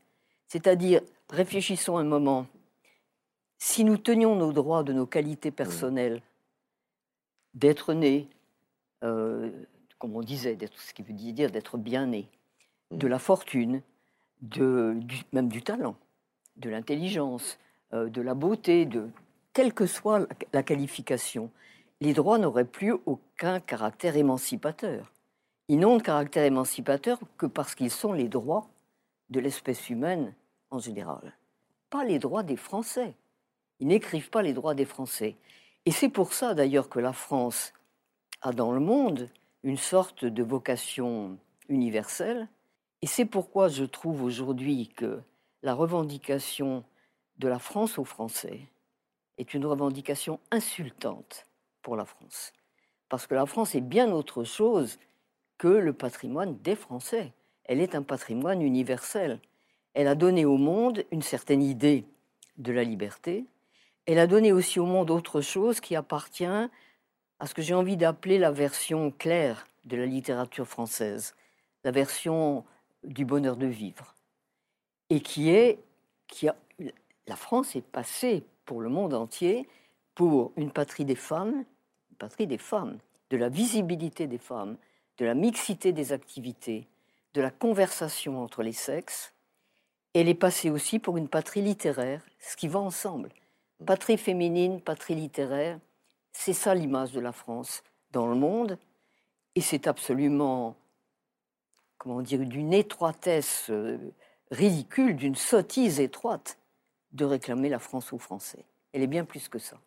C'est-à-dire, réfléchissons un moment. Si nous tenions nos droits de nos qualités personnelles, d'être né, euh, comme on disait, d'être, ce qui veut dire d'être bien né, de la fortune, de, même du talent, de l'intelligence, euh, de la beauté, de quelle que soit la qualification, les droits n'auraient plus aucun caractère émancipateur ils n'ont de caractère émancipateur que parce qu'ils sont les droits de l'espèce humaine en général, pas les droits des Français. Ils n'écrivent pas les droits des Français. Et c'est pour ça d'ailleurs que la France a dans le monde une sorte de vocation universelle. Et c'est pourquoi je trouve aujourd'hui que la revendication de la France aux Français est une revendication insultante pour la France. Parce que la France est bien autre chose que le patrimoine des Français. Elle est un patrimoine universel. Elle a donné au monde une certaine idée de la liberté. Elle a donné aussi au monde autre chose qui appartient à ce que j'ai envie d'appeler la version claire de la littérature française, la version du bonheur de vivre. Et qui est, qui a, la France est passée pour le monde entier pour une patrie des femmes, une patrie des femmes, de la visibilité des femmes, de la mixité des activités, de la conversation entre les sexes. Elle est passée aussi pour une patrie littéraire, ce qui va ensemble. Patrie féminine, patrie littéraire, c'est ça l'image de la France dans le monde. Et c'est absolument, comment dire, d'une étroitesse euh, ridicule, d'une sottise étroite de réclamer la France aux Français. Elle est bien plus que ça.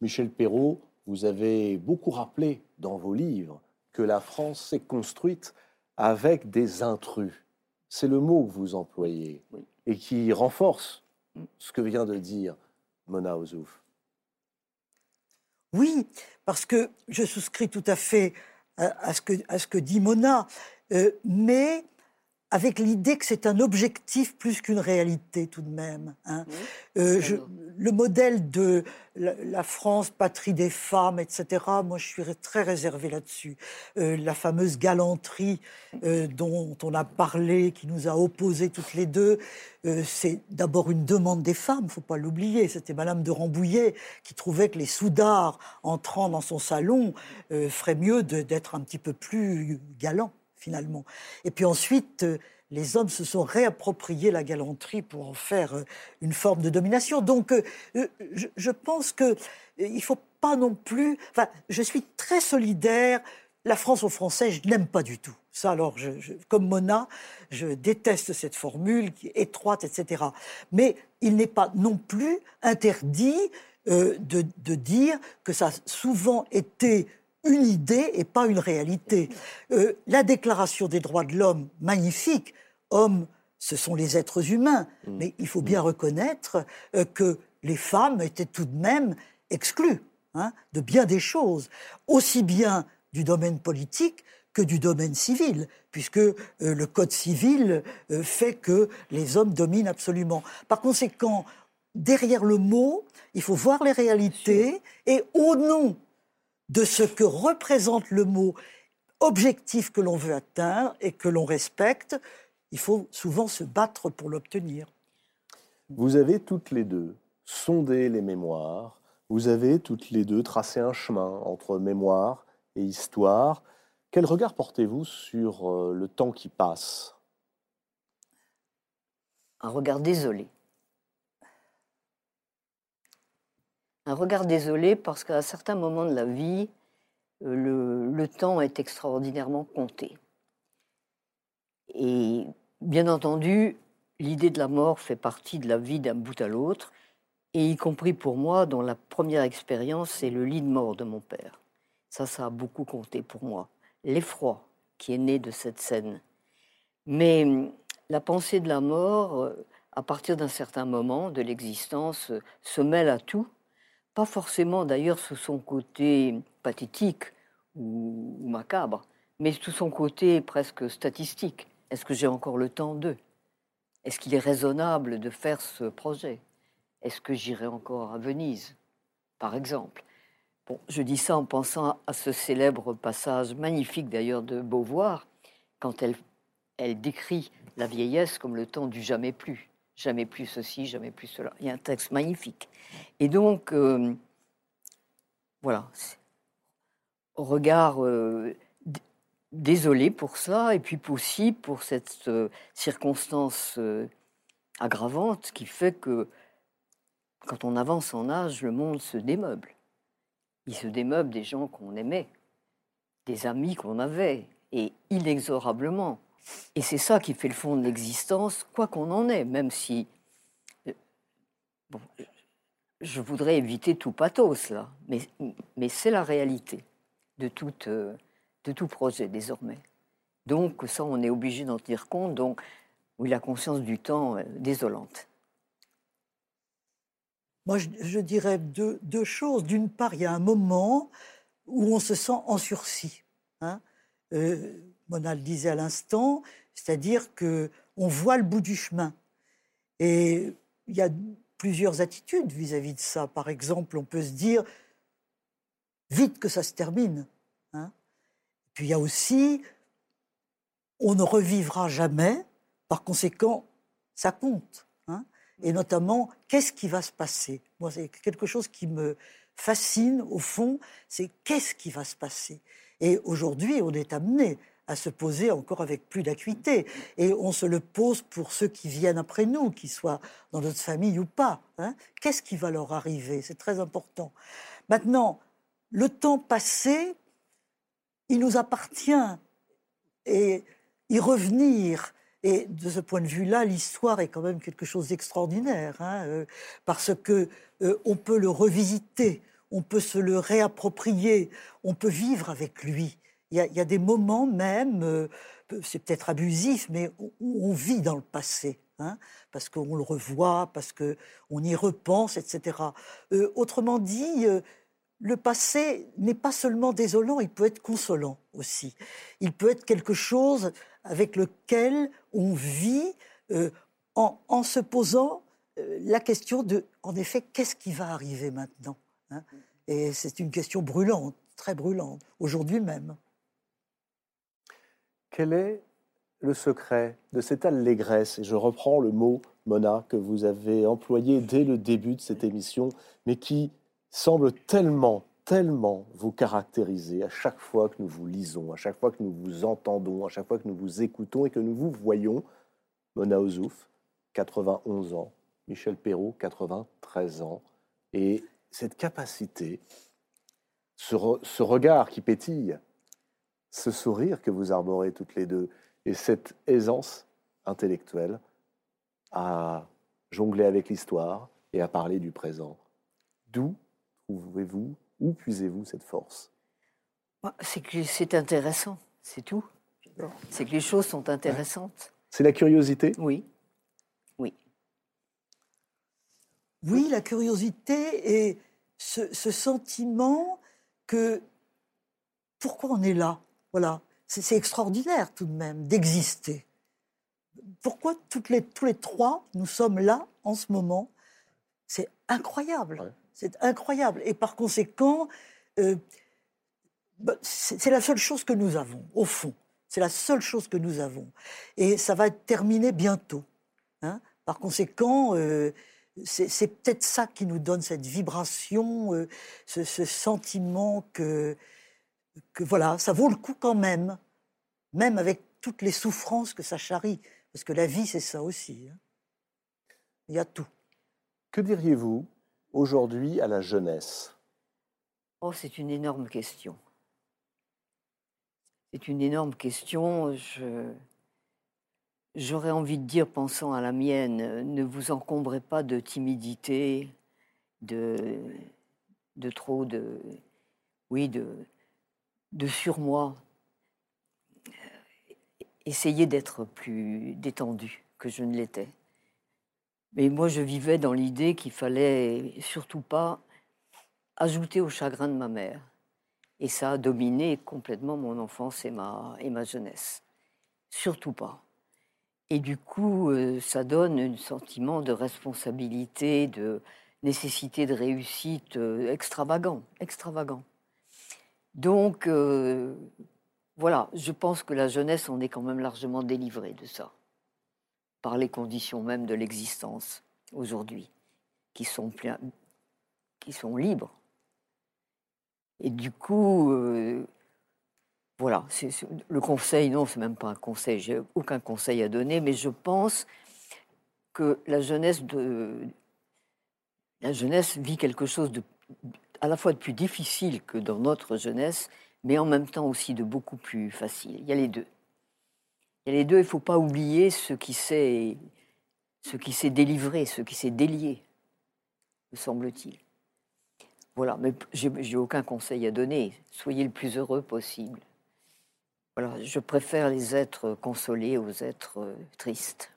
Michel Perrault, vous avez beaucoup rappelé dans vos livres que la France s'est construite avec des intrus. C'est le mot que vous employez et qui renforce ce que vient de dire Mona Ozouf. Oui, parce que je souscris tout à fait à, ce, que, à ce, que, dit Mona, euh, mais avec l'idée que c'est un objectif plus qu'une réalité tout de même. Hein. Euh, le modèle de la, France, patrie des femmes, etc., moi je suis très réservée là-dessus. Euh, la fameuse galanterie euh, dont on a parlé, qui nous a opposés toutes les deux, c'est d'abord une demande des femmes, faut pas l'oublier. C'était Madame de Rambouillet qui trouvait que les soudards entrant dans son salon feraient mieux d'être un petit peu plus galants finalement. Et puis ensuite, euh, les hommes se sont réappropriés la galanterie pour en faire euh, une forme de domination. Donc, euh, je, pense que il faut pas non plus. Enfin, je suis très solidaire. La France aux Français, je n'aime pas du tout. Ça, alors, comme Mona, je déteste cette formule qui est étroite, etc. Mais il n'est pas non plus interdit de, dire que ça a souvent été une idée et pas une réalité. Euh, la Déclaration des droits de l'homme, magnifique, homme ce sont les êtres humains. Mm. Mais il faut bien reconnaître euh, que les femmes étaient tout de même exclues hein, de bien des choses, aussi bien du domaine politique que du domaine civil, puisque euh, le Code civil fait que les hommes dominent absolument. Par conséquent, derrière le mot, il faut voir les réalités et au nom de ce que représente le mot objectif que l'on veut atteindre et que l'on respecte, il faut souvent se battre pour l'obtenir. Vous avez toutes les deux sondé les mémoires, vous avez toutes les deux tracé un chemin entre mémoire et histoire. Quel regard portez-vous sur euh, le temps qui passe? Un regard désolé. Un regard désolé parce qu'à certains moments de la vie, euh, le, temps est extraordinairement compté. Et bien entendu, l'idée de la mort fait partie de la vie d'un bout à l'autre, et y compris pour moi, dont la première expérience, c'est le lit de mort de mon père. Ça, ça a beaucoup compté pour moi. L'effroi qui est né de cette scène. Mais hum, la pensée de la mort, euh, à partir d'un certain moment de l'existence, euh, se mêle à tout, pas forcément d'ailleurs sous son côté pathétique ou, macabre, mais sous son côté presque statistique. Est-ce que j'ai encore le temps d'eux? Est-ce qu'il est raisonnable de faire ce projet? Est-ce que j'irai encore à Venise, par exemple? Bon, je dis ça en pensant à ce célèbre passage magnifique d'ailleurs de Beauvoir, quand elle, elle décrit la vieillesse comme le temps du jamais plus. Jamais plus ceci, jamais plus cela. Il y a un texte magnifique. Et donc, euh, voilà, regard euh, désolé pour ça, et puis aussi pour cette euh, circonstance aggravante qui fait que quand on avance en âge, le monde se démeuble. Il se démeuble des gens qu'on aimait, des amis qu'on avait, et inexorablement. Et c'est ça qui fait le fond de l'existence, quoi qu'on en ait, même si... euh, Bon, je voudrais éviter tout pathos, là, mais, mais c'est la réalité de, toute, euh, de tout projet désormais. Donc ça, on est obligé d'en tenir compte. Donc, oui, la conscience du temps, euh, désolante. Moi, je, dirais deux, choses. D'une part, il y a un moment où on se sent en sursis. Hein. Mona le disait à l'instant, c'est-à-dire que on voit le bout du chemin. Et il y a plusieurs attitudes vis-à-vis de ça. Par exemple, on peut se dire vite que ça se termine. hein. Puis il y a aussi on ne revivra jamais. Par conséquent, ça compte. hein. Et notamment, qu'est-ce qui va se passer? Moi, c'est quelque chose qui me fascine, au fond, c'est qu'est-ce qui va se passer? Et aujourd'hui, on est amené à se poser encore avec plus d'acuité. Et on se le pose pour ceux qui viennent après nous, qu'ils soient dans notre famille ou pas. hein. Qu'est-ce qui va leur arriver? C'est très important. Maintenant, le temps passé, il nous appartient. Et y revenir, et de ce point de vue-là, l'histoire est quand même quelque chose d'extraordinaire, hein, euh, parce que euh, on peut le revisiter, on peut se le réapproprier, on peut vivre avec lui. Il y a, des moments même, euh, c'est peut-être abusif, mais où on vit dans le passé, hein, parce qu'on le revoit, parce que on y repense, etc. Euh, autrement dit, euh, le passé n'est pas seulement désolant, il peut être consolant aussi. Il peut être quelque chose avec lequel on vit en, se posant la question de, en effet, qu'est-ce qui va arriver maintenant hein Et c'est une question brûlante, très brûlante, aujourd'hui même. Quel est le secret de cette allégresse? Et je reprends le mot, Mona, que vous avez employé dès le début de cette émission, mais qui semble tellement, tellement vous caractériser à chaque fois que nous vous lisons, à chaque fois que nous vous entendons, à chaque fois que nous vous écoutons et que nous vous voyons. Mona Ozouf, 91 ans, Michel Perrault, 93 ans, et cette capacité, ce, re- ce regard qui pétille, ce sourire que vous arborez toutes les deux et cette aisance intellectuelle à jongler avec l'histoire et à parler du présent. D'où trouvez-vous, où puisez-vous cette force? Bah, c'est que c'est intéressant, c'est tout. C'est que les choses sont intéressantes. C'est la curiosité? Oui. Oui. Oui, la curiosité et ce, ce sentiment que pourquoi on est là? Voilà, c'est extraordinaire tout de même d'exister. Pourquoi toutes les, tous les trois, nous sommes là en ce moment? C'est incroyable. C'est incroyable. Et par conséquent, euh, bah, c'est la seule chose que nous avons, au fond. C'est la seule chose que nous avons. Et ça va être terminé bientôt. Hein. par conséquent, euh, c'est peut-être ça qui nous donne cette vibration, euh, ce, sentiment que, que, voilà, ça vaut le coup quand même, même avec toutes les souffrances que ça charrie. Parce que la vie, c'est ça aussi. Hein. Il y a tout. Que diriez-vous aujourd'hui à la jeunesse? Oh, c'est une énorme question. C'est une énorme question. J'aurais envie de dire, pensant à la mienne, ne vous encombrez pas de timidité, de, de trop de, oui, de, de surmoi. Essayez d'être plus détendu que je ne l'étais. Mais moi, je vivais dans l'idée qu'il fallait surtout pas ajouter au chagrin de ma mère. Et ça a dominé complètement mon enfance et ma, et ma jeunesse. Surtout pas. Et du coup, euh, ça donne un sentiment de responsabilité, de nécessité de réussite euh, extravagant, extravagant. Donc, euh, voilà, je pense que la jeunesse, on est quand même largement délivré de ça par les conditions même de l'existence aujourd'hui, qui sont, qui sont libres. Et du coup, euh, voilà, le conseil, non, c'est même pas un conseil, j'ai aucun conseil à donner, mais je pense que la jeunesse, la jeunesse vit quelque chose de, à la fois de plus difficile que dans notre jeunesse, mais en même temps aussi de beaucoup plus facile. Il y a les deux. Il y a les deux, il ne faut pas oublier ce qui s'est, délivré, ce qui s'est délié, me semble-t-il. Voilà, mais j'ai aucun conseil à donner. Soyez le plus heureux possible. Je préfère les êtres consolés aux êtres euh, tristes.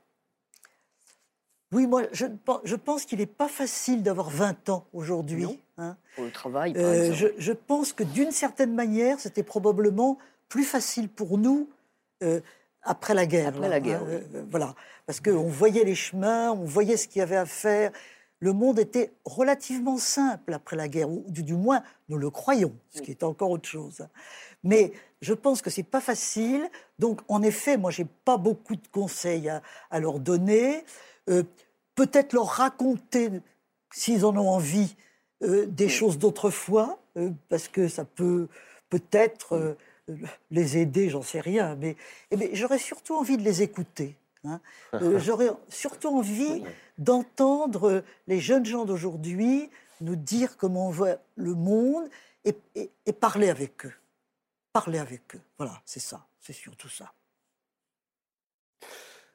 Oui, moi, je, je pense qu'il n'est pas facile d'avoir 20 ans aujourd'hui. Hein. Pour le travail, par euh, exemple. Je, je, pense que d'une certaine manière, c'était probablement plus facile pour nous euh, après la guerre. Après la guerre, hein, euh, Voilà. Parce qu'on voyait les chemins, on voyait ce qu'il y avait à faire. Le monde était relativement simple après la guerre, ou du, moins nous le croyons, ce qui est encore autre chose. Mais je pense que c'est pas facile. Donc, en effet, moi, j'ai pas beaucoup de conseils à, leur donner. Euh, peut-être leur raconter, s'ils en ont envie, euh, des choses d'autrefois, parce que ça peut peut-être les aider, j'en sais rien, mais, eh j'aurais surtout envie de les écouter. Hein. Euh, j'aurais surtout envie d'entendre les jeunes gens d'aujourd'hui nous dire comment on voit le monde et, et, parler avec eux. Parler avec eux. Voilà, c'est ça, c'est surtout ça.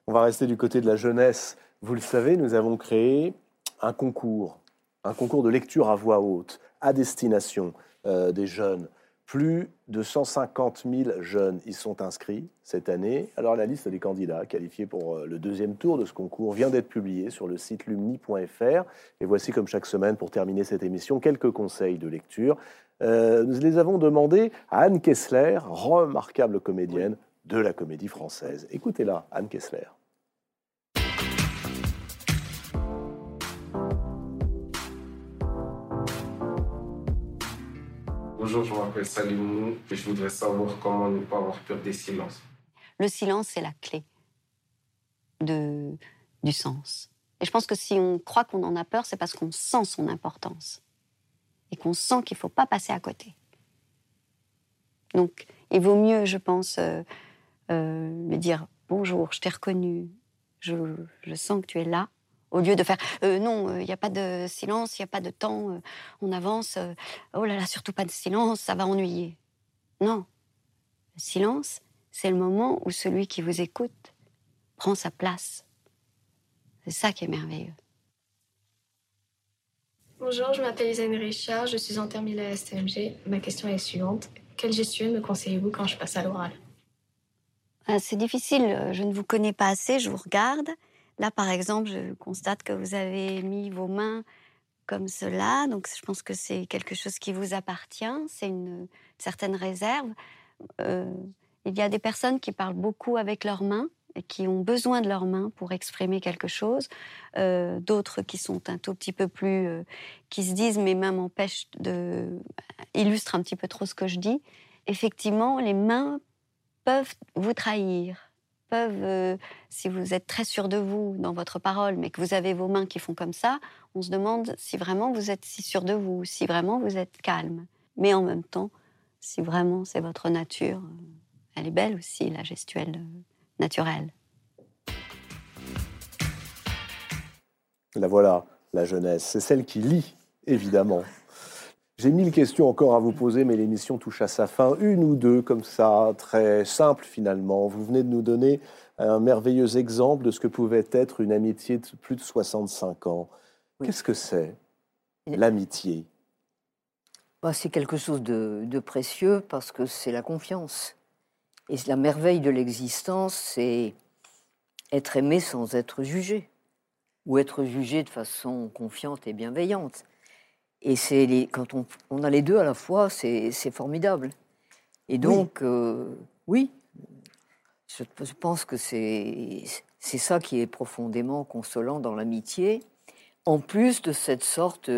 On va rester du côté de la jeunesse. Vous le savez, nous avons créé un concours, un concours de lecture à voix haute, à destination euh, des jeunes. Plus de 150 000 jeunes y sont inscrits cette année. Alors la liste des candidats qualifiés pour euh, le deuxième tour de ce concours vient d'être publiée sur le site lumni.fr. Et voici, comme chaque semaine, pour terminer cette émission, quelques conseils de lecture. Euh, nous les avons demandés à Anne Kessler, remarquable comédienne de la comédie française. Écoutez-la, Anne Kessler. Bonjour, je m'appelle Salimou et je voudrais savoir comment ne pas avoir peur des silences. Le silence, c'est la clé de, du sens. Et je pense que si on croit qu'on en a peur, c'est parce qu'on sent son importance et qu'on sent qu'il ne faut pas passer à côté. Donc, il vaut mieux, je pense, euh, euh, lui dire bonjour, je t'ai reconnu, je, je sens que tu es là, au lieu de faire euh, non, il euh, n'y a pas de silence, il n'y a pas de temps, euh, on avance, oh là là, surtout pas de silence, ça va ennuyer. Non. Le silence, c'est le moment où celui qui vous écoute prend sa place. C'est ça qui est merveilleux. Bonjour, je m'appelle Isaine Richard, je suis en terminale à STMG. Ma question est suivante. Quelle gestuelle me conseillez-vous quand je passe à l'oral? Ah, C'est difficile, je ne vous connais pas assez, je vous regarde. Là, par exemple, je constate que vous avez mis vos mains comme cela. Donc, je pense que c'est quelque chose qui vous appartient. C'est une, certaine réserve. Euh, il y a des personnes qui parlent beaucoup avec leurs mains et qui ont besoin de leurs mains pour exprimer quelque chose. Euh, d'autres qui sont un tout petit peu plus, euh, qui se disent mes mains m'empêchent de, illustrent un petit peu trop ce que je dis. Effectivement, les mains peuvent vous trahir, peuvent, euh, si vous êtes très sûr de vous dans votre parole, mais que vous avez vos mains qui font comme ça, on se demande si vraiment vous êtes si sûr de vous, si vraiment vous êtes calme. Mais en même temps, si vraiment c'est votre nature, elle est belle aussi, la gestuelle naturelle. La voilà, la jeunesse. C'est celle qui lit, évidemment. J'ai mille questions encore à vous poser, mais l'émission touche à sa fin. Une ou deux, comme ça, très simple finalement. Vous venez de nous donner un merveilleux exemple de ce que pouvait être une amitié de plus de 65 ans. Qu'est-ce que c'est, l'amitié? Bah, C'est quelque chose de, de précieux parce que c'est la confiance. Et la merveille de l'existence, c'est être aimé sans être jugé, ou être jugé de façon confiante et bienveillante. Et c'est les, quand on, on, a les deux à la fois, c'est formidable. Et donc, oui, euh, oui je, je, pense que c'est ça qui est profondément consolant dans l'amitié, en plus de cette sorte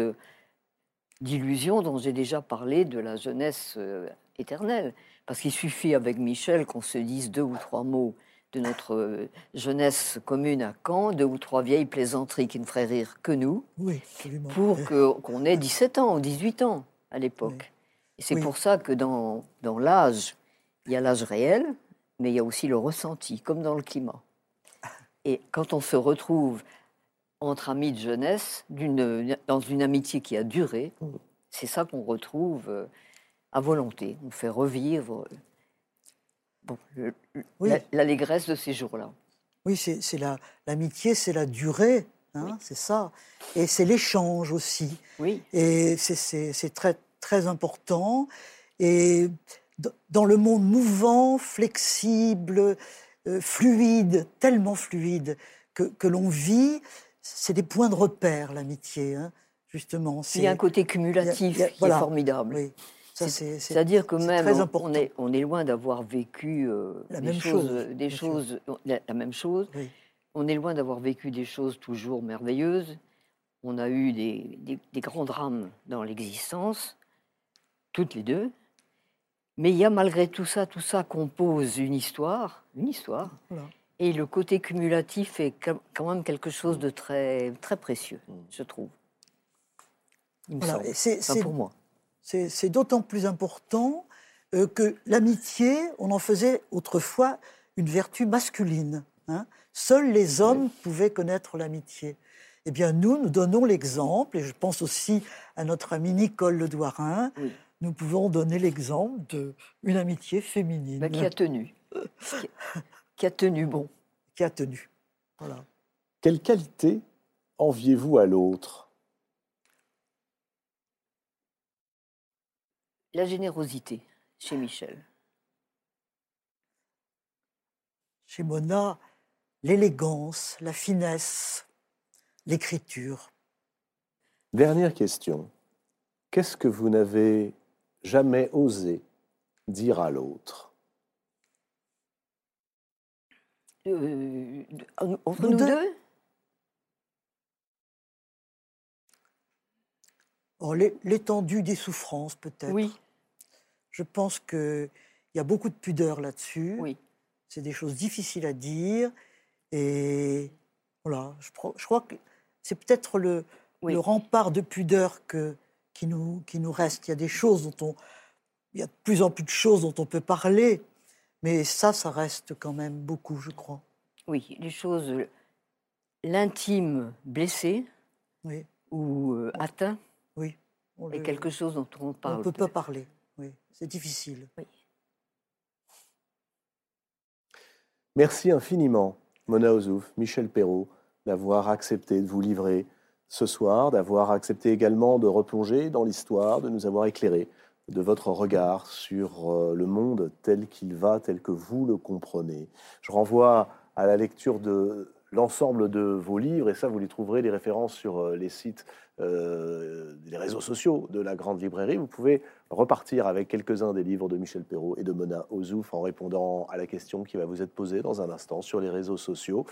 d'illusion dont j'ai déjà parlé de la jeunesse euh, éternelle. Parce qu'il suffit avec Michel qu'on se dise deux ou trois mots de notre euh, jeunesse commune à Caen, deux ou trois vieilles plaisanteries qui ne feraient rire que nous, oui, pour qu'on ait 17 ans ou 18 ans à l'époque. Oui. Et c'est oui. pour ça que dans, dans l'âge, il y a l'âge réel, mais il y a aussi le ressenti, comme dans le climat. Et quand on se retrouve entre amis de jeunesse, dans une amitié qui a duré, c'est ça qu'on retrouve euh, à volonté. On fait revivre bon, l'allégresse de ces jours-là. Oui, c'est l'amitié, la, c'est la durée, hein, oui. c'est ça. Et c'est l'échange aussi. Oui. Et c'est très, très important. Et dans le monde mouvant, flexible, euh, fluide, tellement fluide que, que l'on vit, c'est des points de repère, l'amitié, hein, justement. Il y a un côté cumulatif a, a, qui voilà. est formidable. Oui. C'est-à-dire que même on est, on est, loin d'avoir vécu euh, la des même choses, chose, des choses la, la, même chose. Oui. On est loin d'avoir vécu des choses toujours merveilleuses. On a eu des, des, des grands drames dans l'existence, toutes les deux. Mais il y a malgré tout ça, tout ça compose une histoire, une histoire. Voilà. Et le côté cumulatif est quand même quelque chose de très, très précieux, je trouve. Il me voilà. semble. C'est Enfin, pour moi. C'est d'autant plus important euh, que l'amitié, on en faisait autrefois une vertu masculine. Hein. Seuls les hommes Oui. pouvaient connaître l'amitié. Eh bien, nous, nous donnons l'exemple, et je pense aussi à notre ami Nicole Le Douarin, Oui. nous pouvons donner l'exemple d'une amitié féminine Bah, qui a tenu. qui, qui a tenu bon. qui a tenu. Voilà. Quelle qualité enviez-vous à l'autre? La générosité chez Michel. Chez Mona, l'élégance, la finesse, l'écriture. Dernière question. Qu'est-ce que vous n'avez jamais osé dire à l'autre? Euh, entre Nous nous, deux deux, Oh, l'é- L'étendue des souffrances, peut-être. Oui, Je pense qu'il y a beaucoup de pudeur là-dessus. oui. C'est des choses difficiles à dire. Et voilà, je, crois que c'est peut-être le, Oui. le rempart de pudeur que, qui, nous, qui nous reste. Il y a des choses dont on. Il y a de plus en plus de choses dont on peut parler. Mais ça, ça reste quand même beaucoup, je crois. Oui, les choses, l'intime blessé Oui, ou euh, atteint oui. On est le- quelque chose dont on on ne peut peu. pas parler. Oui, c'est difficile. Merci infiniment, Mona Ozouf, Michel Perrault, d'avoir accepté de vous livrer ce soir, d'avoir accepté également de replonger dans l'histoire, de nous avoir éclairé de votre regard sur euh, le monde tel qu'il va, tel que vous le comprenez. Je renvoie à la lecture de l'ensemble de vos livres, et ça, vous les trouverez, les références sur euh, les sites, euh, les réseaux sociaux de la Grande Librairie. Vous pouvez repartir avec quelques-uns des livres de Michel Perrault et de Mona Ozouf en répondant à la question qui va vous être posée dans un instant sur les réseaux sociaux.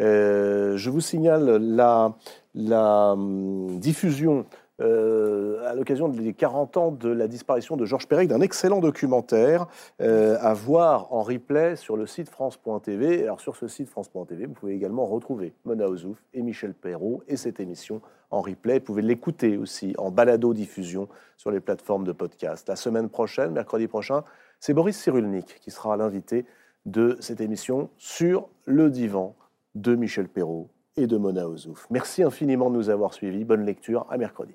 Euh, je vous signale la, la hum, diffusion euh, à l'occasion des 40 ans de la disparition de Georges Perec, d'un excellent documentaire euh, à voir en replay sur le site France.tv. Alors sur ce site France.tv, vous pouvez également retrouver Mona Ozouf et Michel Perrault et cette émission en replay. Vous pouvez l'écouter aussi en balado-diffusion sur les plateformes de podcast. La semaine prochaine, mercredi prochain, c'est Boris Cyrulnik qui sera l'invité de cette émission sur le divan de Michel Perrault et de Mona Ozouf. Merci infiniment de nous avoir suivis. Bonne lecture. À mercredi.